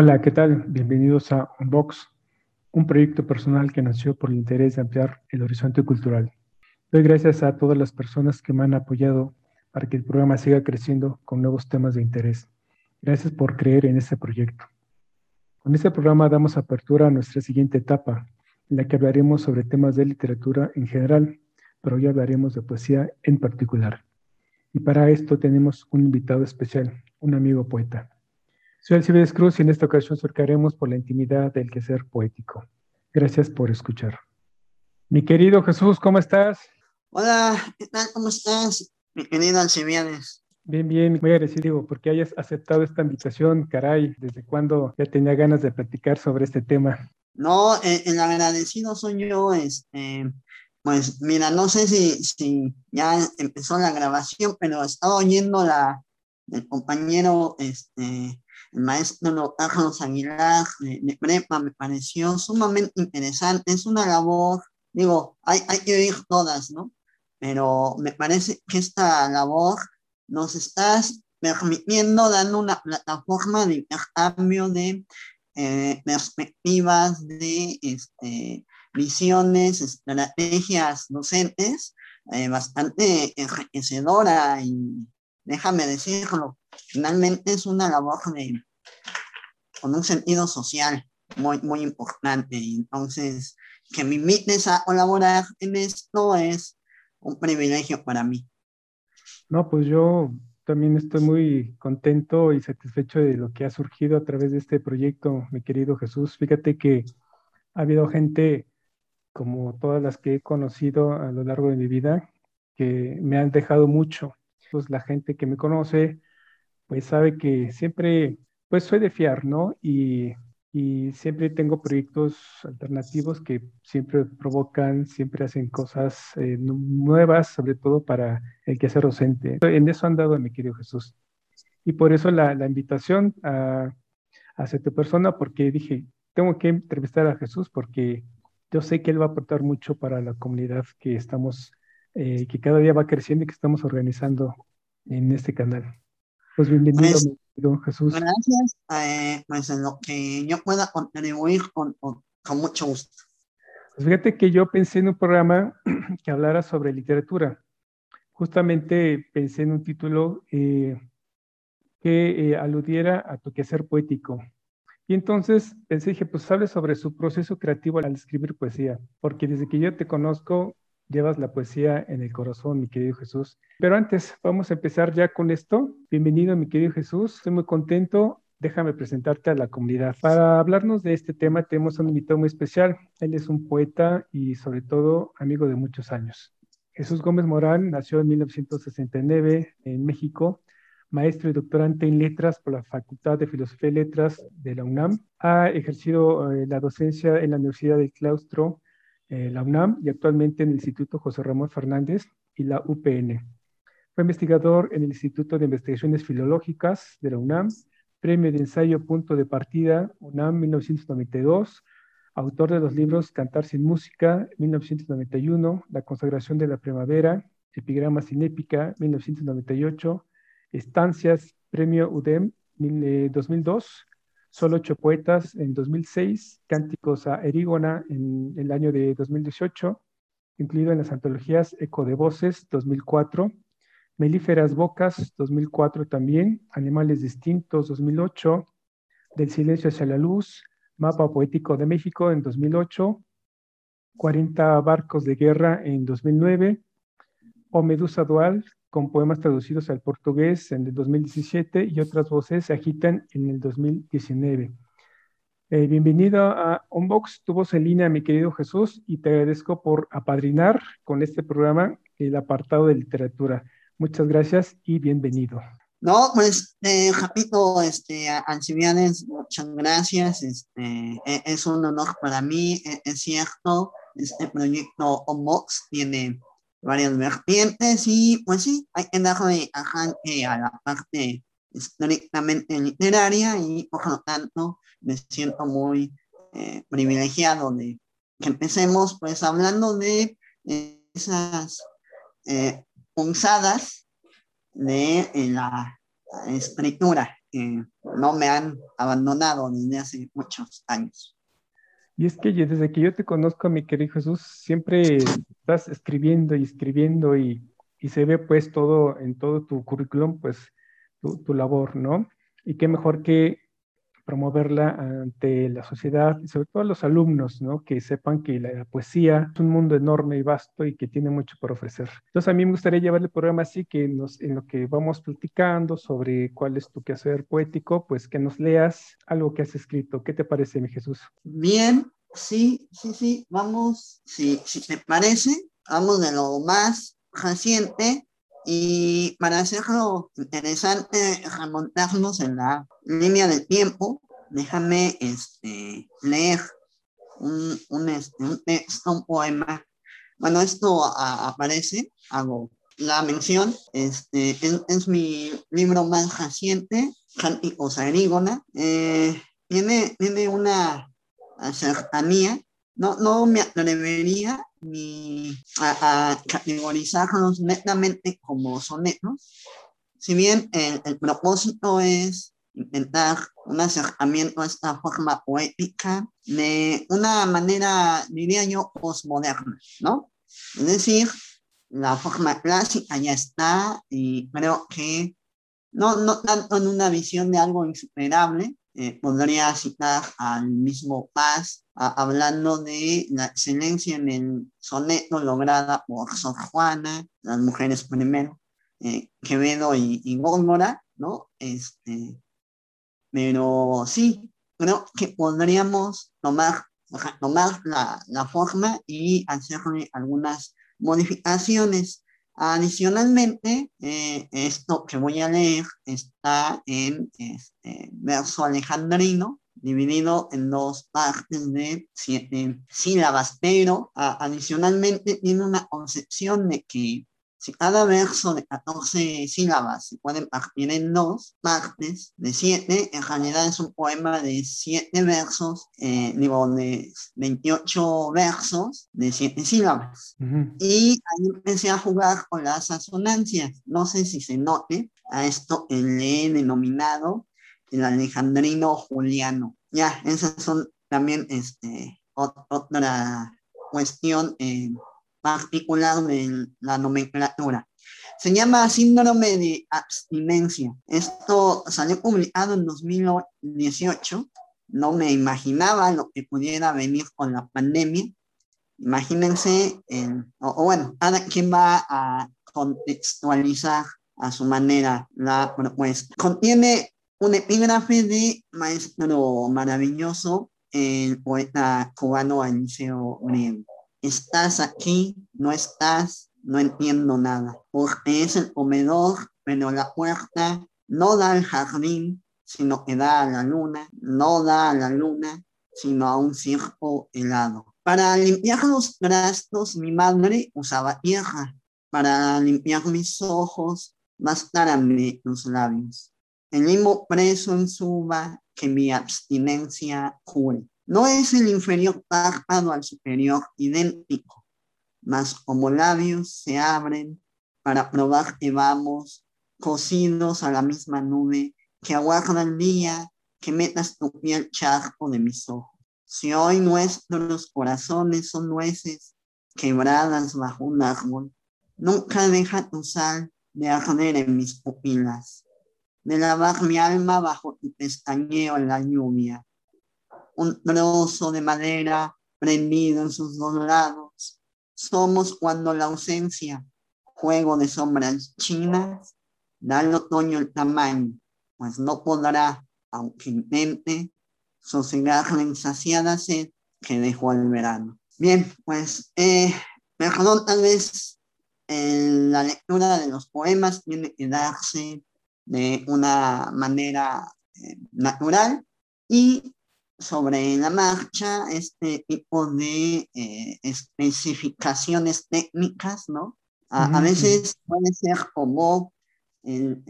Hola, ¿qué tal? Bienvenidos a Unbox, un proyecto personal que nació por el interés de ampliar el horizonte cultural. Doy gracias a todas las personas que me han apoyado para que el programa siga creciendo con nuevos temas de interés. Gracias por creer en este proyecto. Con este programa damos apertura a nuestra siguiente etapa, en la que hablaremos sobre temas de literatura en general, pero hoy hablaremos de poesía en particular. Y para esto tenemos un invitado especial, un amigo poeta. Soy Alcibiades Cruz y en esta ocasión surcaremos por la intimidad del quehacer poético. Gracias por escuchar. Mi querido Jesús, ¿cómo estás? Hola, ¿qué tal? ¿Cómo estás? Mi querido Alcibiades. Bien, bien, muy agradecido porque hayas aceptado esta invitación, caray, desde cuando ya tenía ganas de platicar sobre este tema. No, eh, el agradecido soy yo, este, pues mira, no sé si, si ya empezó la grabación, pero estaba oyendo la del compañero este, el maestro Carlos Aguilar de, Prepa me pareció sumamente interesante. Es una labor, digo, hay, hay que oír todas, ¿no? Pero me parece que esta labor nos está permitiendo, dando una plataforma de intercambio de eh, perspectivas, de este, visiones, estrategias docentes, eh, bastante enriquecedora y déjame decirlo, finalmente es una labor de, con un sentido social muy, muy importante. Entonces, que me invites a colaborar en esto es un privilegio para mí. No, pues yo también estoy muy contento y satisfecho de lo que ha surgido a través de este proyecto, mi querido Jesús. Fíjate que ha habido gente como todas las que he conocido a lo largo de mi vida que me han dejado mucho. Pues la gente que me conoce pues sabe que siempre, pues soy de fiar, ¿no? Y, y siempre tengo proyectos alternativos que siempre provocan, siempre hacen cosas eh, nuevas, sobre todo para el que quehacer docente. En eso han dado, mi querido Jesús. Y por eso la, la invitación a, a tu persona, porque dije, tengo que entrevistar a Jesús porque yo sé que él va a aportar mucho para la comunidad que estamos, eh, que cada día va creciendo y que estamos organizando en este canal. Pues bienvenido, pues, Jesús. Gracias, eh, pues en lo que yo pueda contribuir con, con, mucho gusto. Pues fíjate que yo pensé en un programa que hablara sobre literatura. Justamente pensé en un título eh, que eh, aludiera a tu quehacer poético. Y entonces pensé, dije, pues hable sobre su proceso creativo al escribir poesía, porque desde que yo te conozco, llevas la poesía en el corazón, mi querido Jesús. Pero antes, vamos a empezar ya con esto. Bienvenido, mi querido Jesús. Estoy muy contento. Déjame presentarte a la comunidad. Para hablarnos de este tema tenemos un invitado muy especial. Él es un poeta y sobre todo amigo de muchos años. Jesús Gómez Morán nació en 1969 en México, maestro y doctorante en letras por la Facultad de Filosofía y Letras de la UNAM. Ha ejercido eh, la docencia en la Universidad del Claustro eh, la UNAM y actualmente en el Instituto José Ramón Fernández y la UPN. Fue investigador en el Instituto de Investigaciones Filológicas de la UNAM, Premio de Ensayo Punto de Partida, UNAM 1992, autor de los libros Cantar sin Música, 1991, La Consagración de la Primavera, Epigrama sin Épica, 1998, Estancias, Premio UDEM 2002, Solo ocho poetas en 2006, Cánticos a Erígona en, el año de 2018, incluido en las antologías Eco de Voces 2004, Melíferas Bocas 2004 también, Animales Distintos 2008, Del Silencio hacia la Luz, Mapa Poético de México en 2008, 40 Barcos de Guerra en 2009, O Medusa Dual con poemas traducidos al portugués en el 2017 y otras voces se agitan en el 2019. Eh, bienvenido a Unbox, tu voz en línea, mi querido Jesús, y te agradezco por apadrinar con este programa el apartado de literatura. Muchas gracias y bienvenido. No, pues, eh, Japito, este, Alcibiades, muchas gracias. Este, e, es un honor para mí, e, es, cierto. Este proyecto Omox tiene varias vertientes y, pues sí, hay que darle a la parte estrictamente literaria y, por lo tanto, me siento muy eh, privilegiado de que empecemos, pues, hablando de esas eh, punzadas de la escritura que no me han abandonado desde hace muchos años. Y es que desde que yo te conozco, mi querido Jesús, siempre estás escribiendo y escribiendo y, se ve pues todo en todo tu currículum, pues tu, tu labor, ¿no? Y qué mejor que promoverla ante la sociedad sobre todo los alumnos, ¿no? Que sepan que la poesía es un mundo enorme y vasto y que tiene mucho por ofrecer. Entonces a mí me gustaría llevar el programa así que nos, en lo que vamos platicando sobre cuál es tu quehacer poético, pues que nos leas algo que has escrito. ¿Qué te parece, mi Jesús? Bien, sí, sí, sí, vamos, sí, si te parece, vamos de lo más reciente y para hacerlo interesante, remontarnos en la línea del tiempo, déjame este, leer un, un, este, un texto, un poema. Bueno, esto aparece, hago la mención, este, es, mi libro más reciente, Cánticos Agrígona. Eh, tiene, tiene una cercanía no, no me atrevería ni a, categorizarlos netamente como sonetos, si bien el, propósito es intentar un acercamiento a esta forma poética de una manera, diría yo, postmoderna, ¿no? Es decir, la forma clásica ya está y creo que no, no tanto en una visión de algo insuperable, eh, podría citar al mismo Paz hablando de la excelencia en el soneto lograda por Sor Juana, las mujeres primero, eh, Quevedo y, y Góngora, ¿no? Este, pero sí, creo que podríamos tomar, tomar la, la forma y hacerle algunas modificaciones. Adicionalmente, eh, esto que voy a leer está en este, verso alejandrino, dividido en dos partes de siete sílabas, pero adicionalmente tiene una concepción de que si cada verso de 14 sílabas se puede partir en dos partes de siete, en realidad es un poema de siete versos, eh, digo, de 28 versos de siete sílabas. Y ahí empecé a jugar con las asonancias. No sé si se note, a esto le he denominado el alejandrino juliano. Ya, esas son también este, otra cuestión eh, particular de la nomenclatura. Se llama síndrome de abstinencia. Esto salió publicado en 2018. No me imaginaba lo que pudiera venir con la pandemia. Imagínense, o, bueno, cada quien va a contextualizar a su manera la propuesta. Contiene un epígrafe de maestro maravilloso, el poeta cubano Aniceo Griego. Estás aquí, no estás, no entiendo nada, porque es el comedor, pero la puerta no da al jardín, sino que da a la luna, no da a la luna, sino a un circo helado. Para limpiar los trastos, mi madre usaba tierra. Para limpiar mis ojos, bastaran tus labios el mismo preso en suba que mi abstinencia jure. No es el inferior párpado al superior idéntico, mas como labios se abren para probar que vamos cosidos a la misma nube que aguarda el día que metas tu pie al charco de mis ojos. Si hoy nuestros corazones son nueces quebradas bajo un árbol, nunca deja tu sal de arder en mis pupilas de lavar mi alma bajo tu pestañeo en la lluvia. Un trozo de madera prendido en sus dos lados. Somos cuando la ausencia, juego de sombras chinas, da al otoño el tamaño, pues no podrá, aunque intente, sosegar la insaciada sed que dejó el verano. Bien, pues, eh, perdón, tal vez eh, la lectura de los poemas tiene que darse de una manera eh, natural y sobre la marcha este tipo de eh, especificaciones técnicas, ¿no? A, veces puede ser como el,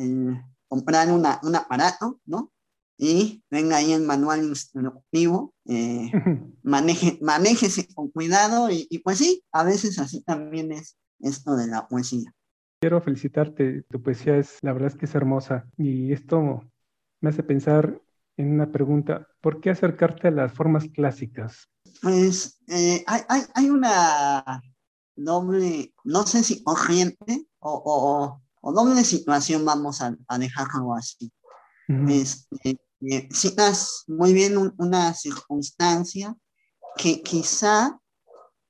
comprar una, un aparato, ¿no? Y venga ahí el manual instructivo, eh, maneje, manéjese con cuidado y, y, pues sí, a veces así también es esto de la poesía. Quiero felicitarte, tu poesía es, la verdad es que es hermosa y esto me hace pensar en una pregunta, ¿por qué acercarte a las formas clásicas? Pues eh, hay, hay, hay, una doble, no sé si corriente o, o, o doble situación, vamos a, a dejarlo así. este, eh, citas muy bien una circunstancia que quizá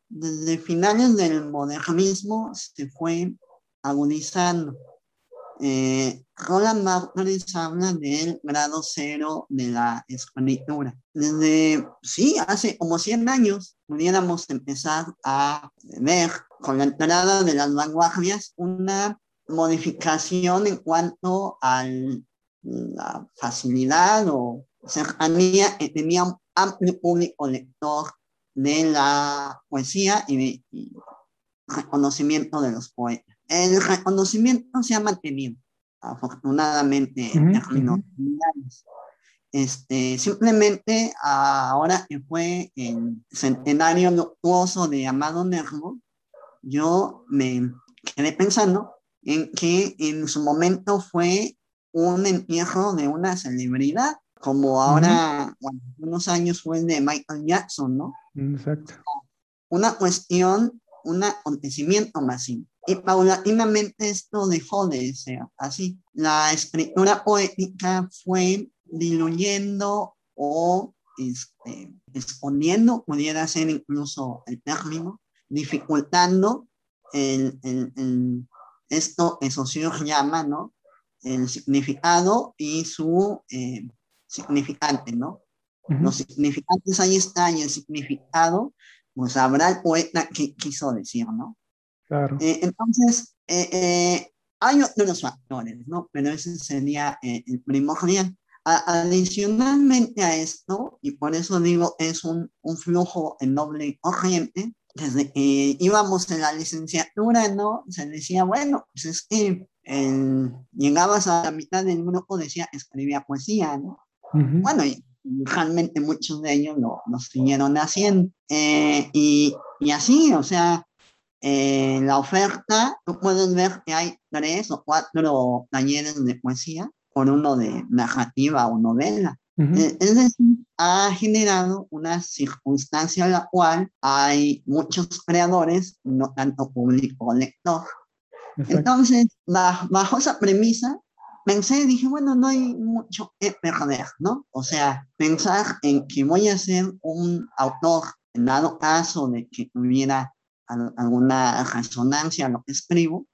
desde finales del modernismo se fue agudizando. Eh, Roland Barthes habla del grado cero de la escritura. Desde, sí, hace como 100 años pudiéramos empezar a ver con la entrada de las vanguardias una modificación en cuanto a la facilidad o cercanía que tenía un amplio público lector de la poesía y reconocimiento de los poetas el reconocimiento se ha mantenido, afortunadamente, en términos Este, simplemente ahora que fue el centenario luctuoso de Amado Nervo, yo me quedé pensando en que en su momento fue un entierro de una celebridad, como ahora, bueno, unos años fue el de Michael Jackson, ¿no? Exacto. Una cuestión, un acontecimiento masivo. Y paulatinamente esto dejó de ser así. La escritura poética fue diluyendo o este, exponiendo, pudiera ser incluso el término, dificultando el, el, el, esto que Saussure llama, ¿no? El significado y su eh, significante, ¿no? Los significantes ahí está y el significado, pues habrá el poeta que quiso decir, ¿no? Eh, entonces, eh, eh, hay otros factores, ¿no? Pero ese sería el primordial. adicionalmente a esto, y por eso digo, es un, un flujo en doble corriente, desde que íbamos en la licenciatura, ¿no? Se decía, bueno, pues es que llegabas a la mitad del grupo, decía, escribía poesía, ¿no? Bueno, y realmente muchos de ellos lo, lo siguieron haciendo. y, y así, o sea, en la oferta, tú puedes ver que hay tres o cuatro talleres de poesía por uno de narrativa o novela. Eh, es decir, ha generado una circunstancia en la cual hay muchos creadores, no tanto público lector. Entonces, bajo, esa premisa, pensé, dije, bueno, no hay mucho que perder, ¿no? O sea, pensar en que voy a ser un autor, en dado caso de que tuviera alguna resonancia a lo que escribo,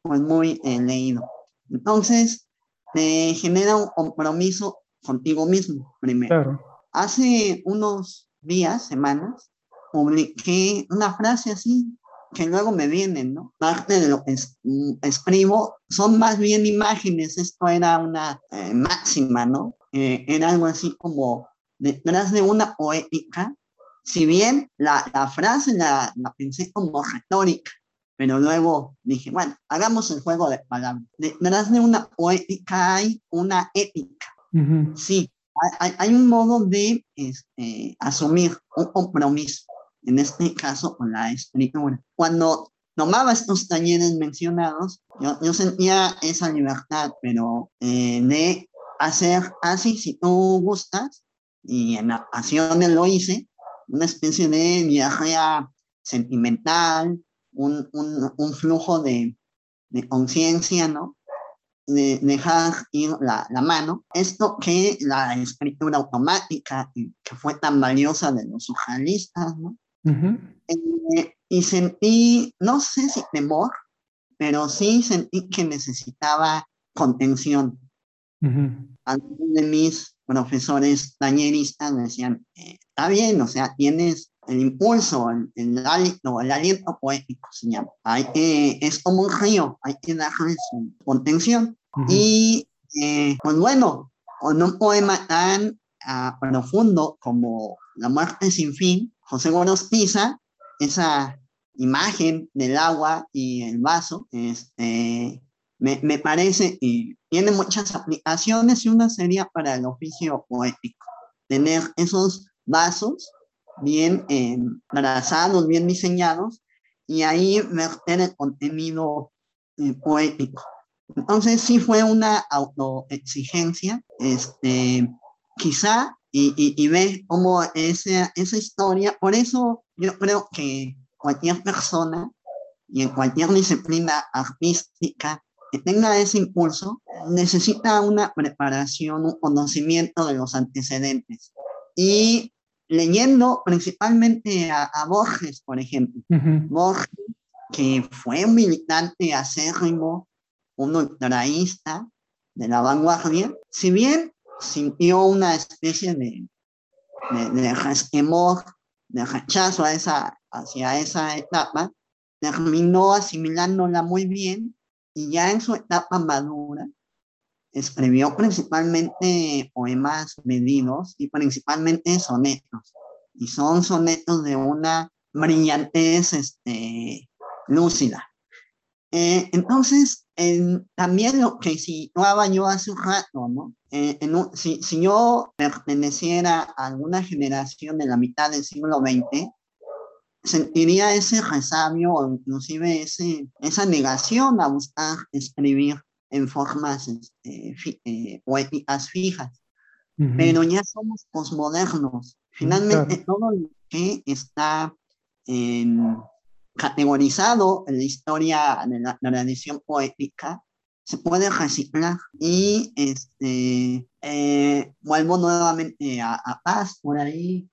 pues muy eh, leído. Entonces, te genera un compromiso contigo mismo primero. Hace unos días, semanas, publiqué una frase así que luego me vienen, ¿no? Parte de lo que mm, escribo son más bien imágenes, esto era una eh, máxima, ¿no? Eh, era algo así como detrás de una poética si bien la, la frase la, la, pensé como retórica, pero luego dije, bueno, hagamos el juego de palabras. Detrás de una poética hay una ética. Sí, hay, hay, un modo de este, asumir un compromiso, en este caso con la escritura. Cuando tomaba estos talleres mencionados, yo, yo sentía esa libertad, pero eh, de hacer así, si tú gustas, y en ocasiones lo hice, una especie de viaje sentimental, un, un, un flujo de, de conciencia, ¿no? De dejar ir la, la, mano. Esto que la escritura automática, que fue tan valiosa de los surrealistas, ¿no? Eh, y sentí, no sé si temor, pero sí sentí que necesitaba contención. Algunos de mis profesores talleristas me decían, eh, está bien, o sea, tienes el impulso, el, el, aliento, el aliento poético se llama. Hay, es como un río, hay que darle su contención. Y eh, pues bueno, con un poema tan uh, profundo como La muerte sin fin, José Gorostiza, esa imagen del agua y el vaso, este, me, me, parece, y tiene muchas aplicaciones y una sería para el oficio poético. Tener esos vasos bien eh, trazados, bien diseñados, y ahí verter el contenido eh, poético. Entonces sí fue una autoexigencia, este, quizá, y, y, y ve cómo esa, esa historia, por eso yo creo que cualquier persona y en cualquier disciplina artística que tenga ese impulso, necesita una preparación, un conocimiento de los antecedentes. Y leyendo principalmente a, a Borges, por ejemplo, Borges, que fue un militante acérrimo, un ultraísta de la vanguardia, si bien sintió una especie de, de, de resquemor, de rechazo a esa, hacia esa etapa, terminó asimilándola muy bien y ya en su etapa madura escribió principalmente poemas medidos y principalmente sonetos. Y son sonetos de una brillantez este, lúcida. Eh, entonces, también lo que situaba yo hace un rato, ¿no? Eh, si, si, yo perteneciera a alguna generación de la mitad del siglo XX, sentiría ese resabio o inclusive ese, esa negación a buscar escribir en formas este, eh, poéticas fijas. Pero ya somos posmodernos. Finalmente, todo lo que está categorizado en la historia de la, tradición poética se puede reciclar y este, eh, vuelvo nuevamente a, Paz por ahí,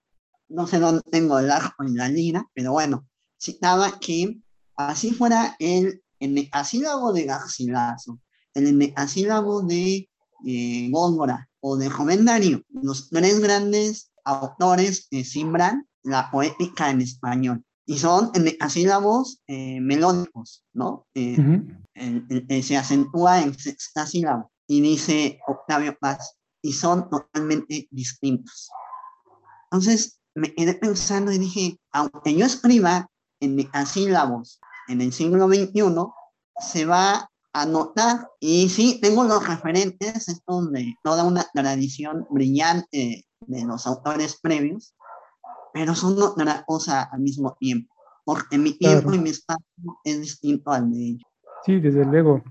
no sé dónde tengo el arco en la lira, pero bueno, citaba que así fuera el, el asílabo de Garcilaso, el asílabo de eh, Góngora o de Joven los tres grandes autores que simbran la poética en español. Y son asílabos eh, melódicos, ¿no? Eh, se acentúa en sexta sílaba. Y dice Octavio Paz, y son totalmente distintos. Entonces me quedé pensando y dije, aunque yo escriba en asílabos en el siglo XXI, se va anotar. Y sí, tengo los referentes, esto de toda una tradición brillante de los autores previos, pero son otra cosa al mismo tiempo, porque mi tiempo y mi espacio es distinto al de ellos. Sí, desde luego.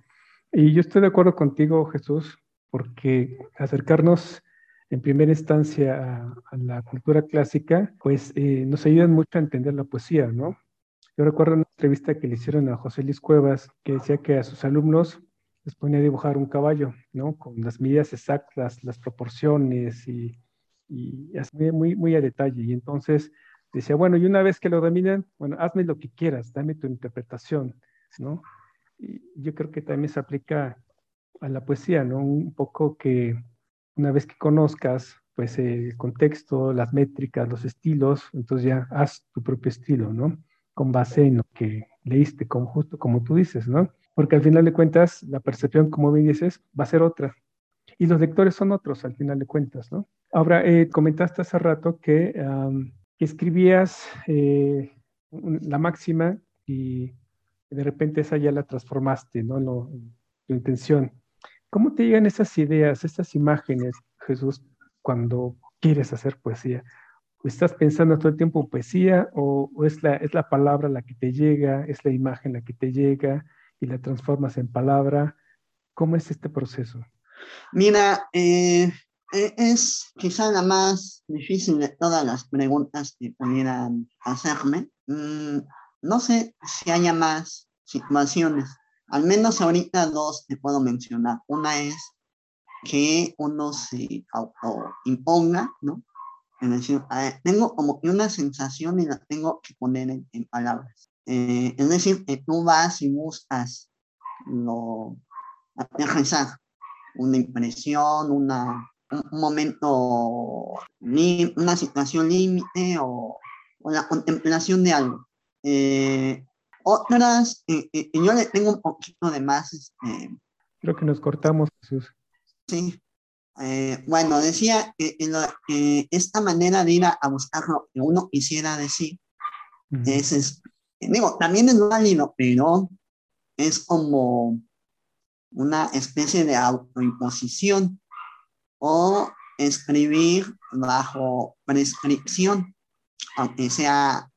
Y yo estoy de acuerdo contigo, Jesús, porque acercarnos en primera instancia a, la cultura clásica, pues eh, nos ayudan mucho a entender la poesía, ¿no? Yo recuerdo una entrevista que le hicieron a José Luis Cuevas, que decía que a sus alumnos les ponía a dibujar un caballo, ¿no? Con las medidas exactas, las proporciones y, y muy, muy, muy a detalle. Y entonces decía, bueno, y una vez que lo dominan, bueno, hazme lo que quieras, dame tu interpretación, ¿no? Y yo creo que también se aplica a la poesía, ¿no? Un poco que una vez que conozcas, pues el contexto, las métricas, los estilos, entonces ya haz tu propio estilo, ¿no? con base en lo que leíste, como justo como tú dices, ¿no? Porque al final de cuentas, la percepción, como bien dices, va a ser otra. Y los lectores son otros, al final de cuentas, ¿no? Ahora, eh, comentaste hace rato que, escribías eh, la máxima y de repente esa ya la transformaste, ¿no? Tu intención. ¿Cómo te llegan esas ideas, esas imágenes, Jesús, cuando quieres hacer poesía? ¿Estás pensando todo el tiempo en poesía o, es, la, es la palabra la que te llega, es la imagen la que te llega y la transformas en palabra? ¿Cómo es este proceso? Mira, eh, es quizá la más difícil de todas las preguntas que pudieran hacerme. Mm, no sé si haya más situaciones. Al menos ahorita dos te puedo mencionar. Una es que uno se autoimponga, ¿no? Es decir, tengo como que una sensación y la tengo que poner en, palabras. Eh, es decir, que tú vas y buscas lo, aterrizar una impresión, una, un momento, una situación límite o, o, la contemplación de algo. Eh, otras, eh, yo le tengo un poquito de más. Este, Creo que nos cortamos, Jesús. Sí. Eh, bueno, decía que esta manera de ir a, buscar lo que uno quisiera decir, es, digo, también es válido, pero es como una especie de autoimposición o escribir bajo prescripción, aunque sea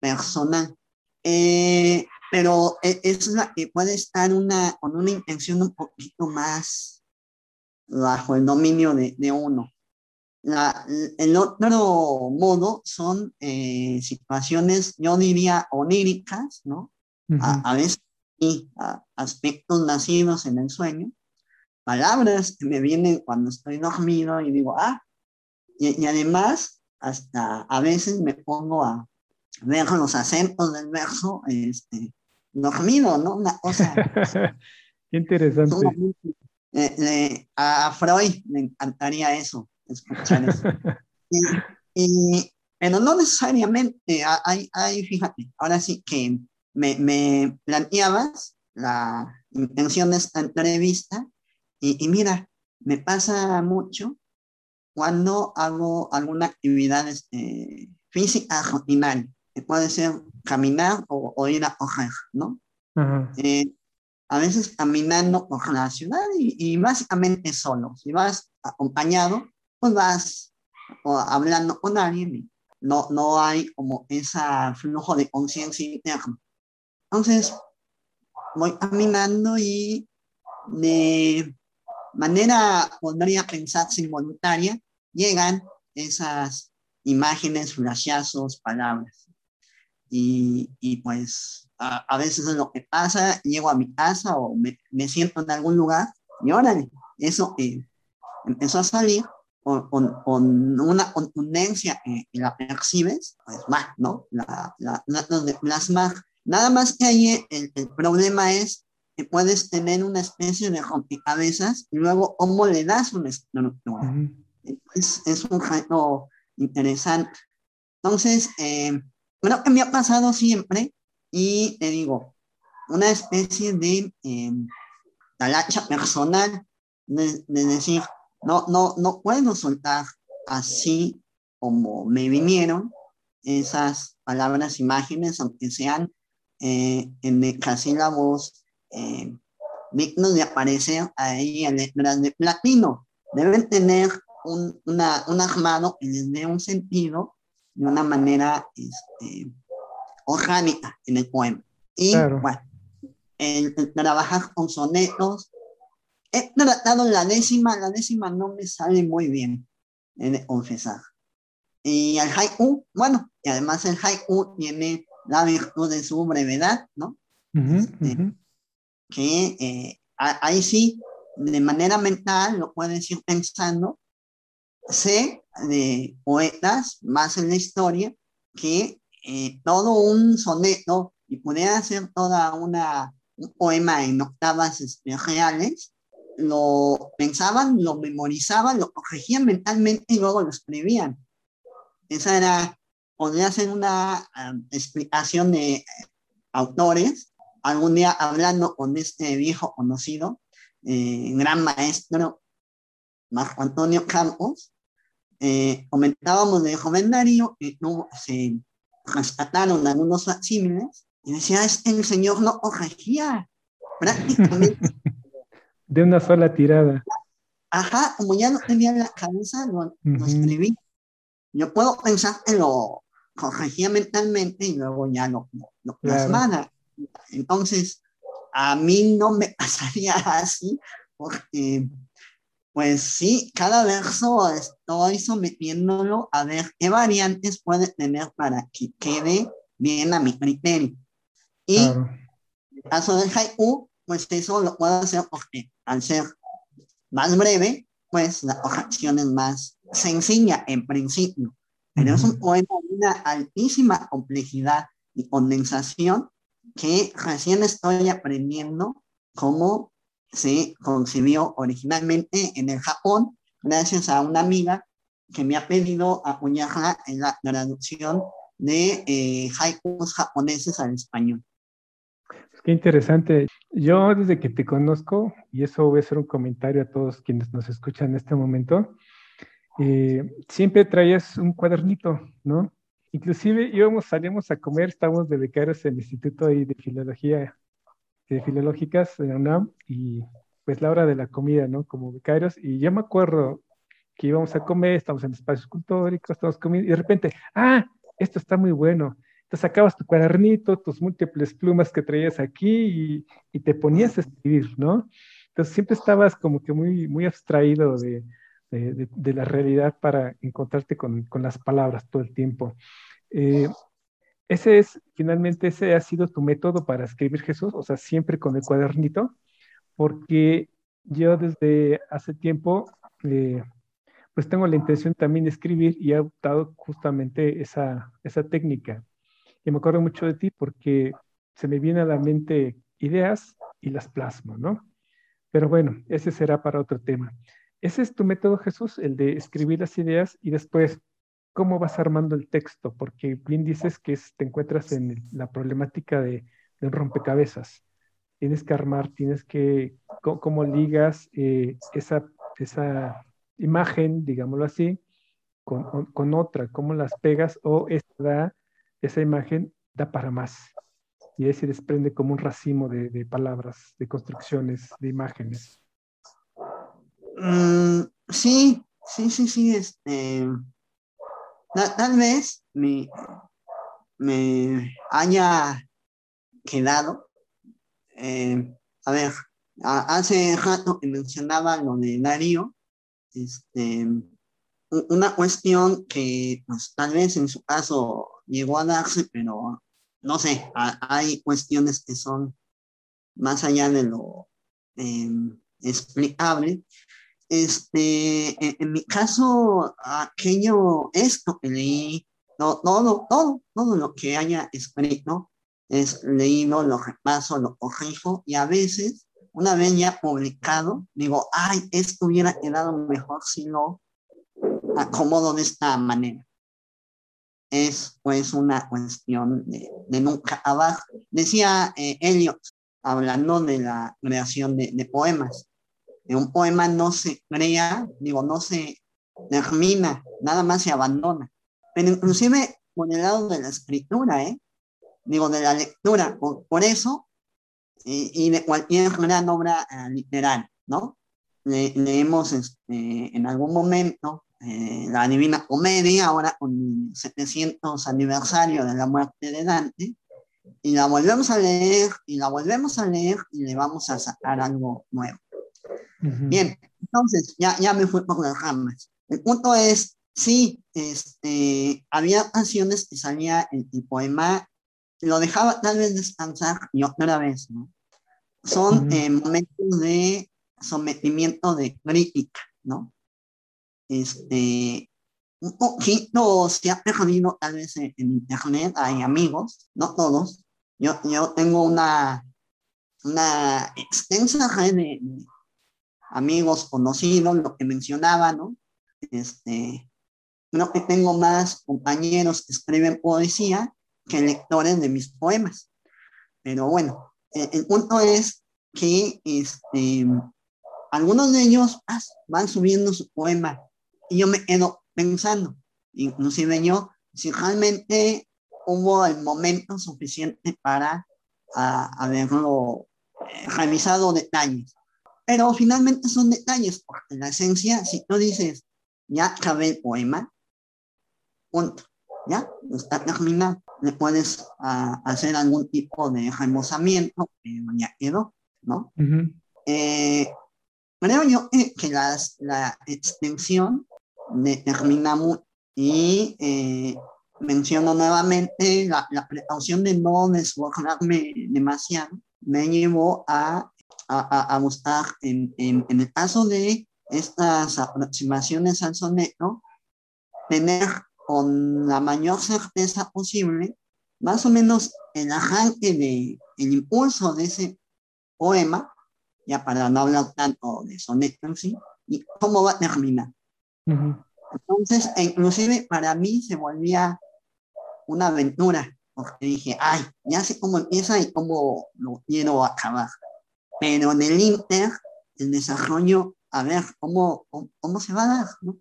personal. Eh, pero e, es la que puede estar una, con una intención un poquito más bajo el dominio de, de uno. La, el otro modo son eh, situaciones, yo diría, oníricas, ¿no? a, veces y aspectos nacidos en el sueño, palabras que me vienen cuando estoy dormido y digo, ah, y, y además hasta a veces me pongo a ver los acentos del verso este, dormido, ¿no? Una cosa. Interesante. a Freud le encantaría eso, escuchar eso. y, pero no necesariamente, hay, hay, fíjate, ahora sí que me, me planteabas la intención de esta entrevista y, y, mira, me pasa mucho cuando hago alguna actividad este, física rutinaria, que puede ser caminar o, ir a coger, ¿no? Eh, a veces caminando por la ciudad y, básicamente solo. Si vas acompañado, pues vas o hablando con alguien no, no hay como ese flujo de conciencia interna. Entonces, voy caminando y de manera, podría pensar involuntaria, llegan esas imágenes, flashazos, palabras. Y, y pues a, a, veces es lo que pasa, llego a mi casa o me, me siento en algún lugar y órale, eso eh, empezó a salir con, con, una contundencia que la percibes, pues va, ¿no? La, la, la, plasmar. Nada más que ahí el, el, problema es que puedes tener una especie de rompecabezas y luego cómo le das una estructura. Uh -huh. es, es, un reto interesante. Entonces, eh, bueno, que me ha pasado siempre y te digo, una especie de eh, talacha personal, de, de, decir, no, no, no puedo soltar así como me vinieron esas palabras, imágenes, aunque sean eh, en decasílabos eh, dignos de aparecer ahí en letras de platino. Deben tener un, una, un armado que les dé un sentido de una manera este, orgánica en el poema. Y claro. bueno, el, el, trabajar con sonetos. He tratado la décima, la décima no me sale muy bien, he de confesar. Y el haiku, bueno, y además el haiku tiene la virtud de su brevedad, ¿no? Uh -huh, este, uh -huh. Que eh, ahí sí, de manera mental, lo puedes ir pensando. Sé de poetas, más en la historia, que eh, todo un soneto y pudiera hacer toda una un poema en octavas este, reales, lo pensaban, lo memorizaban, lo corregían mentalmente y luego lo escribían. Esa era, podría ser una um, explicación de autores. Algún día hablando con este viejo conocido, eh, gran maestro, Marco Antonio Campos, eh, comentábamos de joven Darío que no, se rescataron algunos facsímiles y decía, es el señor no corregía prácticamente. de una sola tirada. Ajá, como ya no tenía la cabeza, lo, uh -huh. lo escribí. Yo puedo pensar que lo corregía mentalmente y luego ya lo, lo, lo plasmara. Entonces, a mí no me pasaría así, porque pues sí, cada verso estoy sometiéndolo a ver qué variantes puede tener para que quede bien a mi criterio. Y claro. en el caso del haiku, pues eso lo puedo hacer porque al ser más breve, pues la oración es más sencilla en principio. Pero es un poema de una altísima complejidad y condensación que recién estoy aprendiendo cómo se concibió originalmente en el Japón gracias a una amiga que me ha pedido acuñarla en la traducción de eh, haikus japoneses al español. Qué interesante. Yo desde que te conozco, y eso voy a hacer un comentario a todos quienes nos escuchan en este momento, eh, siempre traías un cuadernito, ¿no? Inclusive íbamos, salíamos a comer, estábamos de becarios en el Instituto de Filología, de Filológicas de la UNAM, y pues la hora de la comida, ¿no? Como becarios, y yo me acuerdo que íbamos a comer, estamos en espacios cultóricos, estamos comiendo, y de repente, ah, esto está muy bueno. Entonces sacabas tu cuadernito, tus múltiples plumas que traías aquí y, te ponías a escribir, ¿no? Entonces siempre estabas como que muy, muy abstraído de, de, la realidad para encontrarte con, con, las palabras todo el tiempo. Eh, ese es, finalmente, ese ha sido tu método para escribir Jesús, o sea, siempre con el cuadernito, porque yo desde hace tiempo eh, pues tengo la intención también de escribir y he adoptado justamente esa, esa técnica. Y me acuerdo mucho de ti porque se me vienen a la mente ideas y las plasmo, ¿no? Pero bueno, ese será para otro tema. Ese es tu método, Jesús, el de escribir las ideas y después cómo vas armando el texto, porque bien dices que te encuentras en la problemática de, de rompecabezas. Tienes que armar, tienes que, cómo, ligas eh, esa, esa imagen, digámoslo así, con, con, otra, cómo las pegas o esa, esa imagen da para más. Y ahí se desprende como un racimo de, de palabras, de construcciones, de imágenes. Mm, sí, sí, sí, sí. Este, tal, vez me, me haya quedado. Eh, a ver, hace rato mencionaba lo de Darío este, una cuestión que pues, tal vez en su caso llegó a darse, pero no sé, hay cuestiones que son más allá de lo em, explicable. Este, en, mi caso, aquello, esto que leí, no, todo, todo, todo lo que haya escrito, es leído, lo repaso, lo corrijo y a veces una vez ya publicado, digo, ay, esto hubiera quedado mejor si lo acomodo de esta manera. Es pues una cuestión de, nunca abajo. Decía eh, Eliot, hablando de la creación de, de poemas. Un poema no se crea, digo, no se termina, nada más se abandona. Pero inclusive por el lado de la escritura, ¿eh? digo, de la lectura. por, eso y, de cualquier gran obra eh, literal, ¿no? leemos este, en algún momento eh, la Divina Comedia, ahora con el 700 aniversario de la muerte de Dante, y la volvemos a leer, y la volvemos a leer, y le vamos a sacar algo nuevo. Bien, entonces ya, ya me fui por las ramas. El punto es, sí, este, había ocasiones que salía el, el poema, lo dejaba tal vez descansar y otra vez, ¿no? son eh, momentos de sometimiento de crítica, ¿no? Este, un poquito se ha perdido tal vez en, internet, hay amigos, no todos. Yo, yo tengo una, una extensa red de, amigos conocidos, lo que mencionaba, ¿no? Este, creo que tengo más compañeros que escriben poesía que lectores de mis poemas. Pero bueno, eh, el punto es que este, algunos de ellos van subiendo su poema y yo me quedo pensando, inclusive yo, si realmente hubo el momento suficiente para haberlo eh, revisado detalles. Pero finalmente son detalles, porque en la esencia, si tú dices, ya acabé el poema, punto, ya, está terminado le puedes ah, hacer algún tipo de remozamiento, que ya quedó, ¿no? Eh, creo yo que, las, la extensión determina y eh, menciono nuevamente la, la, precaución de no desbordarme demasiado, me llevó a, a, a buscar en, en, en, el caso de estas aproximaciones al soneto, tener con la mayor certeza posible, más o menos el arranque de el impulso de ese poema, ya para no hablar tanto de soneto en sí, y cómo va a terminar. Entonces, e inclusive para mí se volvía una aventura, porque dije, ay, ya sé cómo empieza y cómo lo quiero acabar. Pero en el Inter, el desarrollo, a ver cómo, cómo, se va a dar, ¿no?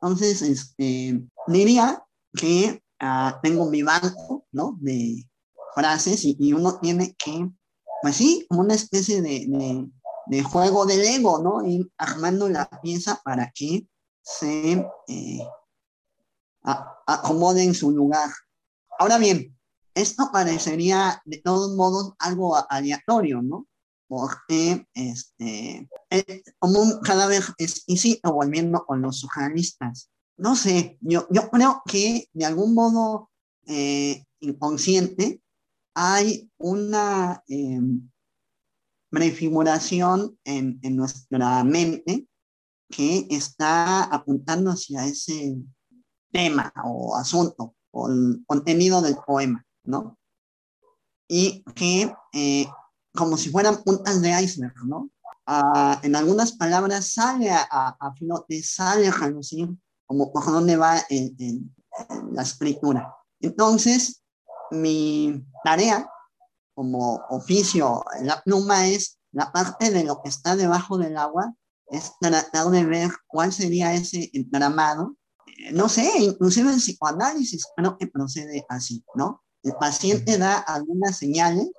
Entonces, este, diría que uh, tengo mi banco, ¿no? De frases y, uno tiene que, pues sí, como una especie de, de, de juego de Lego, ¿no? Ir armando la pieza para que se eh, acomode en su lugar. Ahora bien, esto parecería de todos modos algo aleatorio, ¿no? Porque este, como cada vez es exquisito volviendo con los surrealistas. No sé, yo, yo creo que de algún modo eh, inconsciente hay una eh, prefiguración en, en nuestra mente que está apuntando hacia ese tema o asunto o el contenido del poema, ¿no? Y que eh, como si fueran puntas de iceberg, ¿no? Ah, en algunas palabras sale a, a, flote, sale a relucir como por dónde va en, la escritura. Entonces, mi tarea como oficio en la pluma es la parte de lo que está debajo del agua, es tratar de ver cuál sería ese entramado no sé, inclusive el psicoanálisis creo que procede así, ¿no? El paciente da algunas señales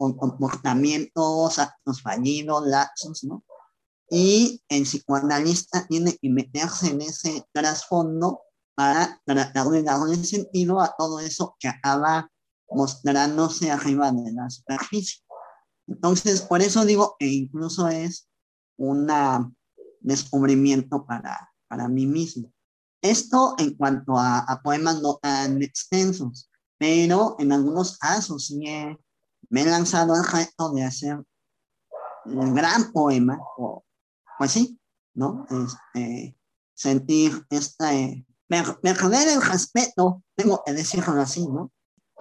con comportamientos, actos fallidos, lapsos, ¿no? Y el psicoanalista tiene que meterse en ese trasfondo para tratar de darle sentido a todo eso que acaba mostrándose arriba de la superficie. Entonces, por eso digo que incluso es un descubrimiento para, para mí mismo. Esto en cuanto a, poemas no tan extensos, pero en algunos casos sí me he lanzado al reto de hacer un gran poema, o, pues sí, ¿no? Este, sentir este, perder el respeto, tengo que decirlo así, ¿no?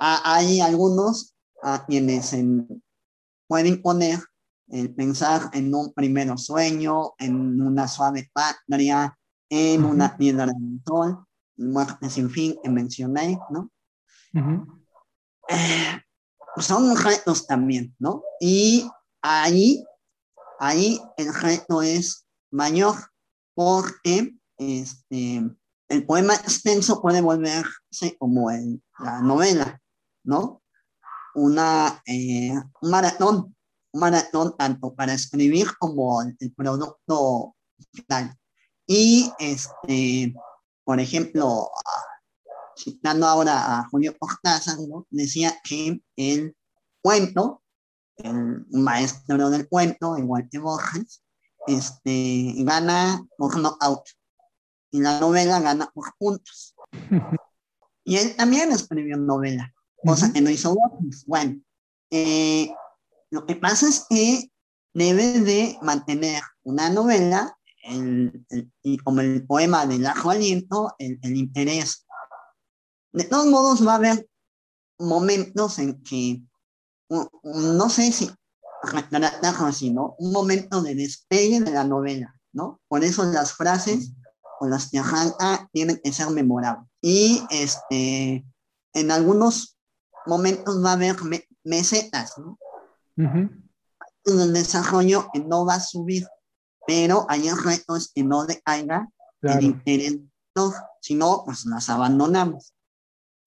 hay algunos a quienes pueden poner el pensar en un primero sueño, en una suave patria, en una piedra del sol, muerte sin fin que mencioné, ¿no? Eh, son retos también, ¿no? Y ahí, ahí el reto es mayor porque este, el poema extenso puede volverse como el, la novela, ¿no? Una, eh, un maratón, un maratón tanto para escribir como el, el producto final. Y, este, por ejemplo, citando ahora a Julio Cortázar, ¿no? decía que el cuento, el maestro del cuento, igual que Borges, este, gana por knockout y la novela gana por puntos. y él también escribió novela, cosa que no hizo Borges. Bueno, eh, lo que pasa es que debe de mantener una novela el, y como el poema del ajo aliento, el, el, interés. De todos modos, va a haber momentos en que, no sé si así, ¿no? Un momento de despegue de la novela, ¿no? Por eso las frases con las que arranca tienen que ser memorables. Y este, en algunos momentos va a haber mesetas, ¿no? En el desarrollo que no va a subir pero hay retos que no decaiga el interés, si no, pues las abandonamos.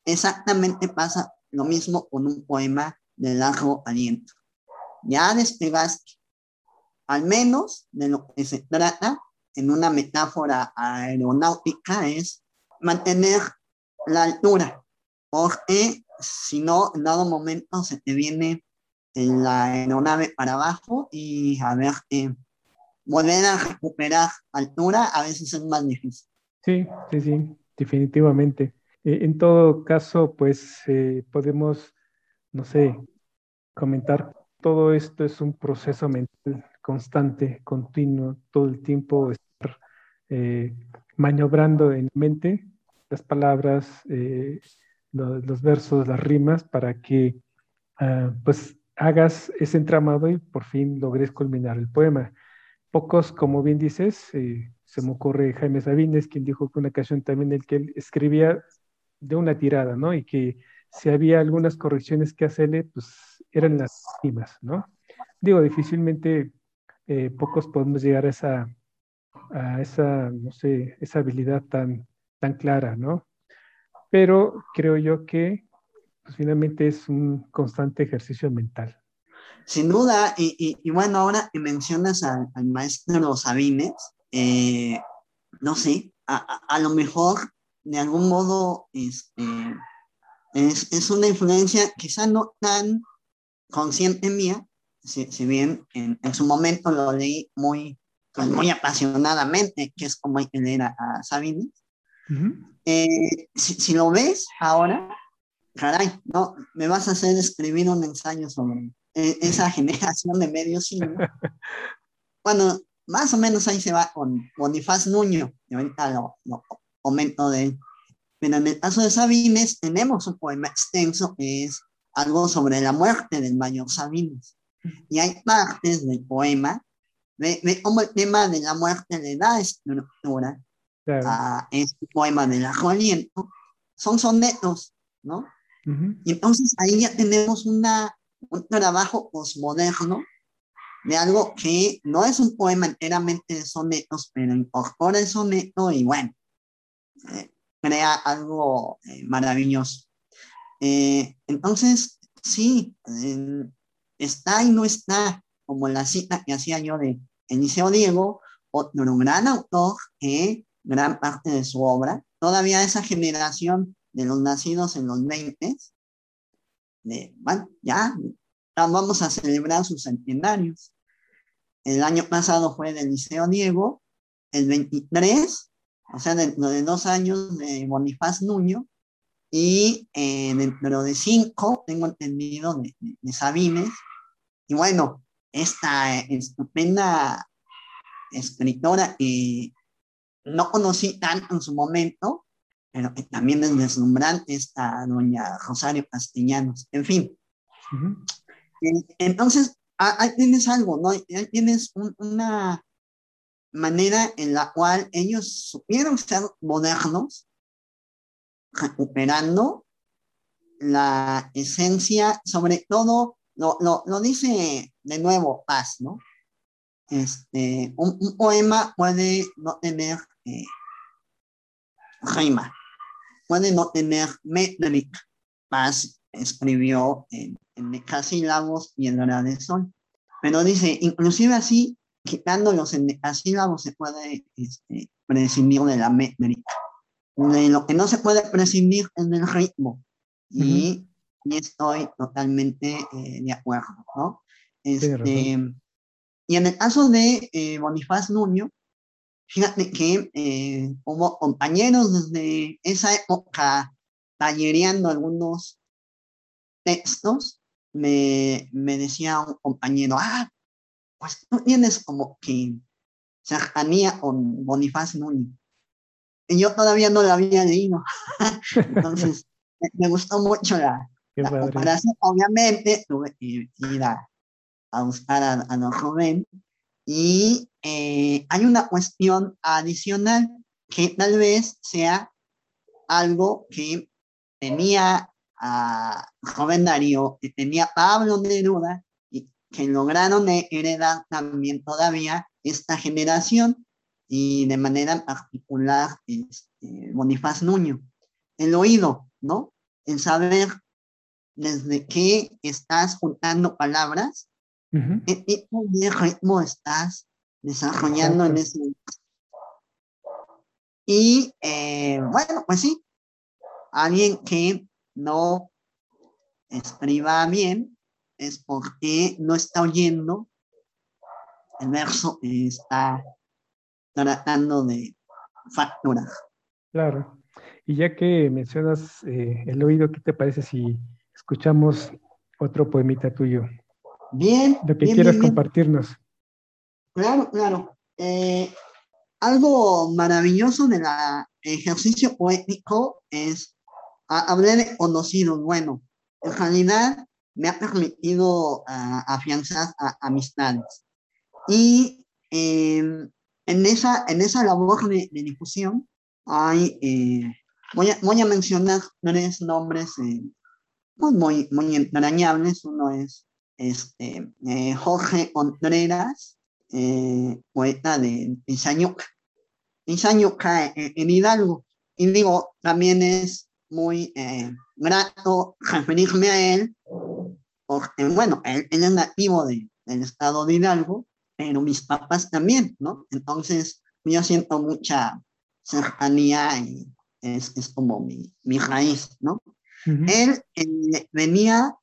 Exactamente pasa lo mismo con un poema de largo aliento. Ya despegaste, al menos de lo que se trata en una metáfora aeronáutica es mantener la altura, porque si no, en dado momento se te viene la aeronave para abajo y a ver qué volver a recuperar altura a veces es más difícil. Sí, sí, sí, definitivamente. Eh, en todo caso, pues eh, podemos, no sé, comentar, todo esto es un proceso mental constante, continuo, todo el tiempo estar eh, maniobrando en mente las palabras, los, los, versos, las rimas, para que ah, pues hagas ese entramado y por fin logres culminar el poema. Pocos, como bien dices, eh, se me ocurre Jaime Sabines, quien dijo que una ocasión también el que él escribía de una tirada, ¿no? Y que si había algunas correcciones que hacerle, pues eran las mismas, ¿no? Digo, difícilmente eh, pocos podemos llegar a esa, a esa, no sé, esa habilidad tan, tan clara, ¿no? Pero creo yo que pues, finalmente es un constante ejercicio mental. Sin duda, y, y, bueno, ahora que mencionas al, maestro Sabines, eh, no sé, a, a, lo mejor de algún modo este, es, es, una influencia quizá no tan consciente mía, si, si bien en, en, su momento lo leí muy, pues, muy apasionadamente, que es como hay que leer a, Sabines. Eh, si, si, lo ves ahora, caray, no, me vas a hacer escribir un ensayo sobre e, esa generación de medios bueno, más o menos ahí se va con Bonifaz Nuño, y ahorita lo, lo comento de él. Pero en el caso de Sabines tenemos un poema extenso que es algo sobre la muerte del mayor Sabines. Y hay partes del poema de, de cómo el tema de la muerte le da estructura a este poema de la Aliento. Son sonetos, ¿no? Y entonces ahí ya tenemos una un trabajo posmoderno de algo que no es un poema enteramente de sonetos, pero incorpora el soneto y bueno, crea algo eh, maravilloso. Eh, entonces, sí, está y no está, como la cita que hacía yo de Eliseo Diego, otro gran autor que gran parte de su obra, todavía esa generación de los nacidos en los 20, bueno, ya vamos a celebrar sus centenarios. El año pasado fue del Liceo Diego, el 23, o sea, dentro de dos años de Bonifaz Nuño, y eh, dentro de cinco, tengo entendido, de, de, Sabines. Y bueno, esta estupenda escritora que no conocí tanto en su momento, pero que también es deslumbrante, esta doña Rosario Castellanos. En fin, entonces, ahí tienes algo, ¿no? Ahí tienes una manera en la cual ellos supieron ser modernos, recuperando la esencia, sobre todo, lo, lo, lo dice de nuevo Paz, ¿no? Este, un, poema puede no tener eh, rima, puede no tener métrica. Paz escribió en en decasílabos y en hora de sol. Pero dice, inclusive así, quitando los decasílabos se puede este, prescindir de la métrica. De lo que no se puede prescindir es del ritmo. Y, y estoy totalmente eh, de acuerdo, ¿no? Este, y en el caso de eh, Bonifaz Nuño, fíjate que eh, hubo compañeros desde esa época tallereando algunos textos me, me decía un compañero, ah, pues tú tienes como que cercanía con Bonifaz Núñez. Y yo todavía no la había leído. Entonces, me, gustó mucho la, la comparación. Obviamente, tuve que ir a, a buscar a, a don joven. Y eh, hay una cuestión adicional que tal vez sea algo que tenía a joven Darío que tenía Pablo Neruda que lograron heredar también todavía esta generación y de manera particular este, Bonifaz Nuño. El oído, ¿no? El saber desde qué estás juntando palabras, qué tipo de ritmo estás desarrollando en ese y eh, bueno, pues sí, alguien que no escriba bien es porque no está oyendo el verso está tratando de facturar. Claro. Y ya que mencionas eh, el oído, ¿qué te parece si escuchamos otro poemita tuyo? Bien. Lo que quieras compartirnos. Claro, claro. Eh, algo maravilloso del ejercicio poético es hablé de conocidos, bueno, en realidad me ha permitido uh, afianzar a, amistades. Y eh, en, esa, en esa labor de, de difusión hay, eh, voy, a, voy a mencionar tres nombres eh, muy, muy, entrañables. Uno es este, eh, Jorge Contreras, eh, poeta de Izañuca. Izañuca en, Hidalgo. Y digo, también es muy grato referirme a él, porque, bueno, él, él es nativo de, del estado de Hidalgo, pero mis papás también, ¿no? Entonces, yo siento mucha cercanía y es, es como mi, mi, raíz, ¿no? Él eh, venía,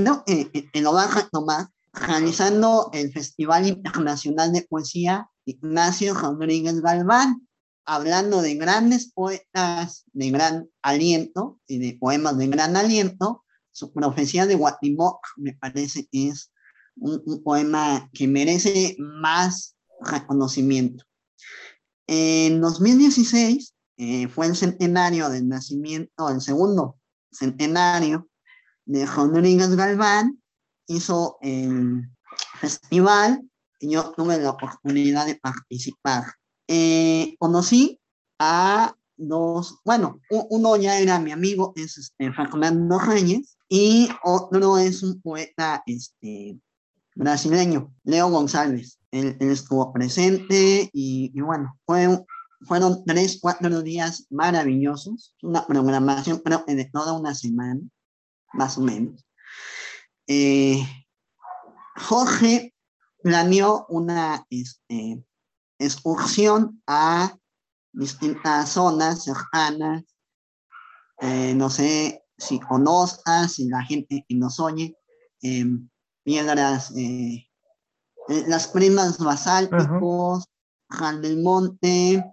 no, eh, eh, en Oaxaca, Tomás, realizando el Festival Internacional de Poesía Ignacio Rodríguez Galván, hablando de grandes poetas de gran aliento y de poemas de gran aliento. Su profecía de Guatimoc me parece es un, poema que merece más reconocimiento. En 2016 eh, fue el centenario del nacimiento, el segundo centenario de Rodríguez Galván, hizo el festival y yo tuve la oportunidad de participar. Eh, conocí a dos, bueno, uno ya era mi amigo, es este, Fernando Reyes, y otro es un poeta este, brasileño, Leo González. Él, estuvo presente y, bueno, fue, fueron tres, cuatro días maravillosos, una programación creo que de toda una semana, más o menos. Eh, Jorge planeó una este, excursión a distintas zonas cercanas, eh, no sé si conozcas, si la gente que nos oye, eh, piedras, eh, las primas basálticos, Jan del Monte,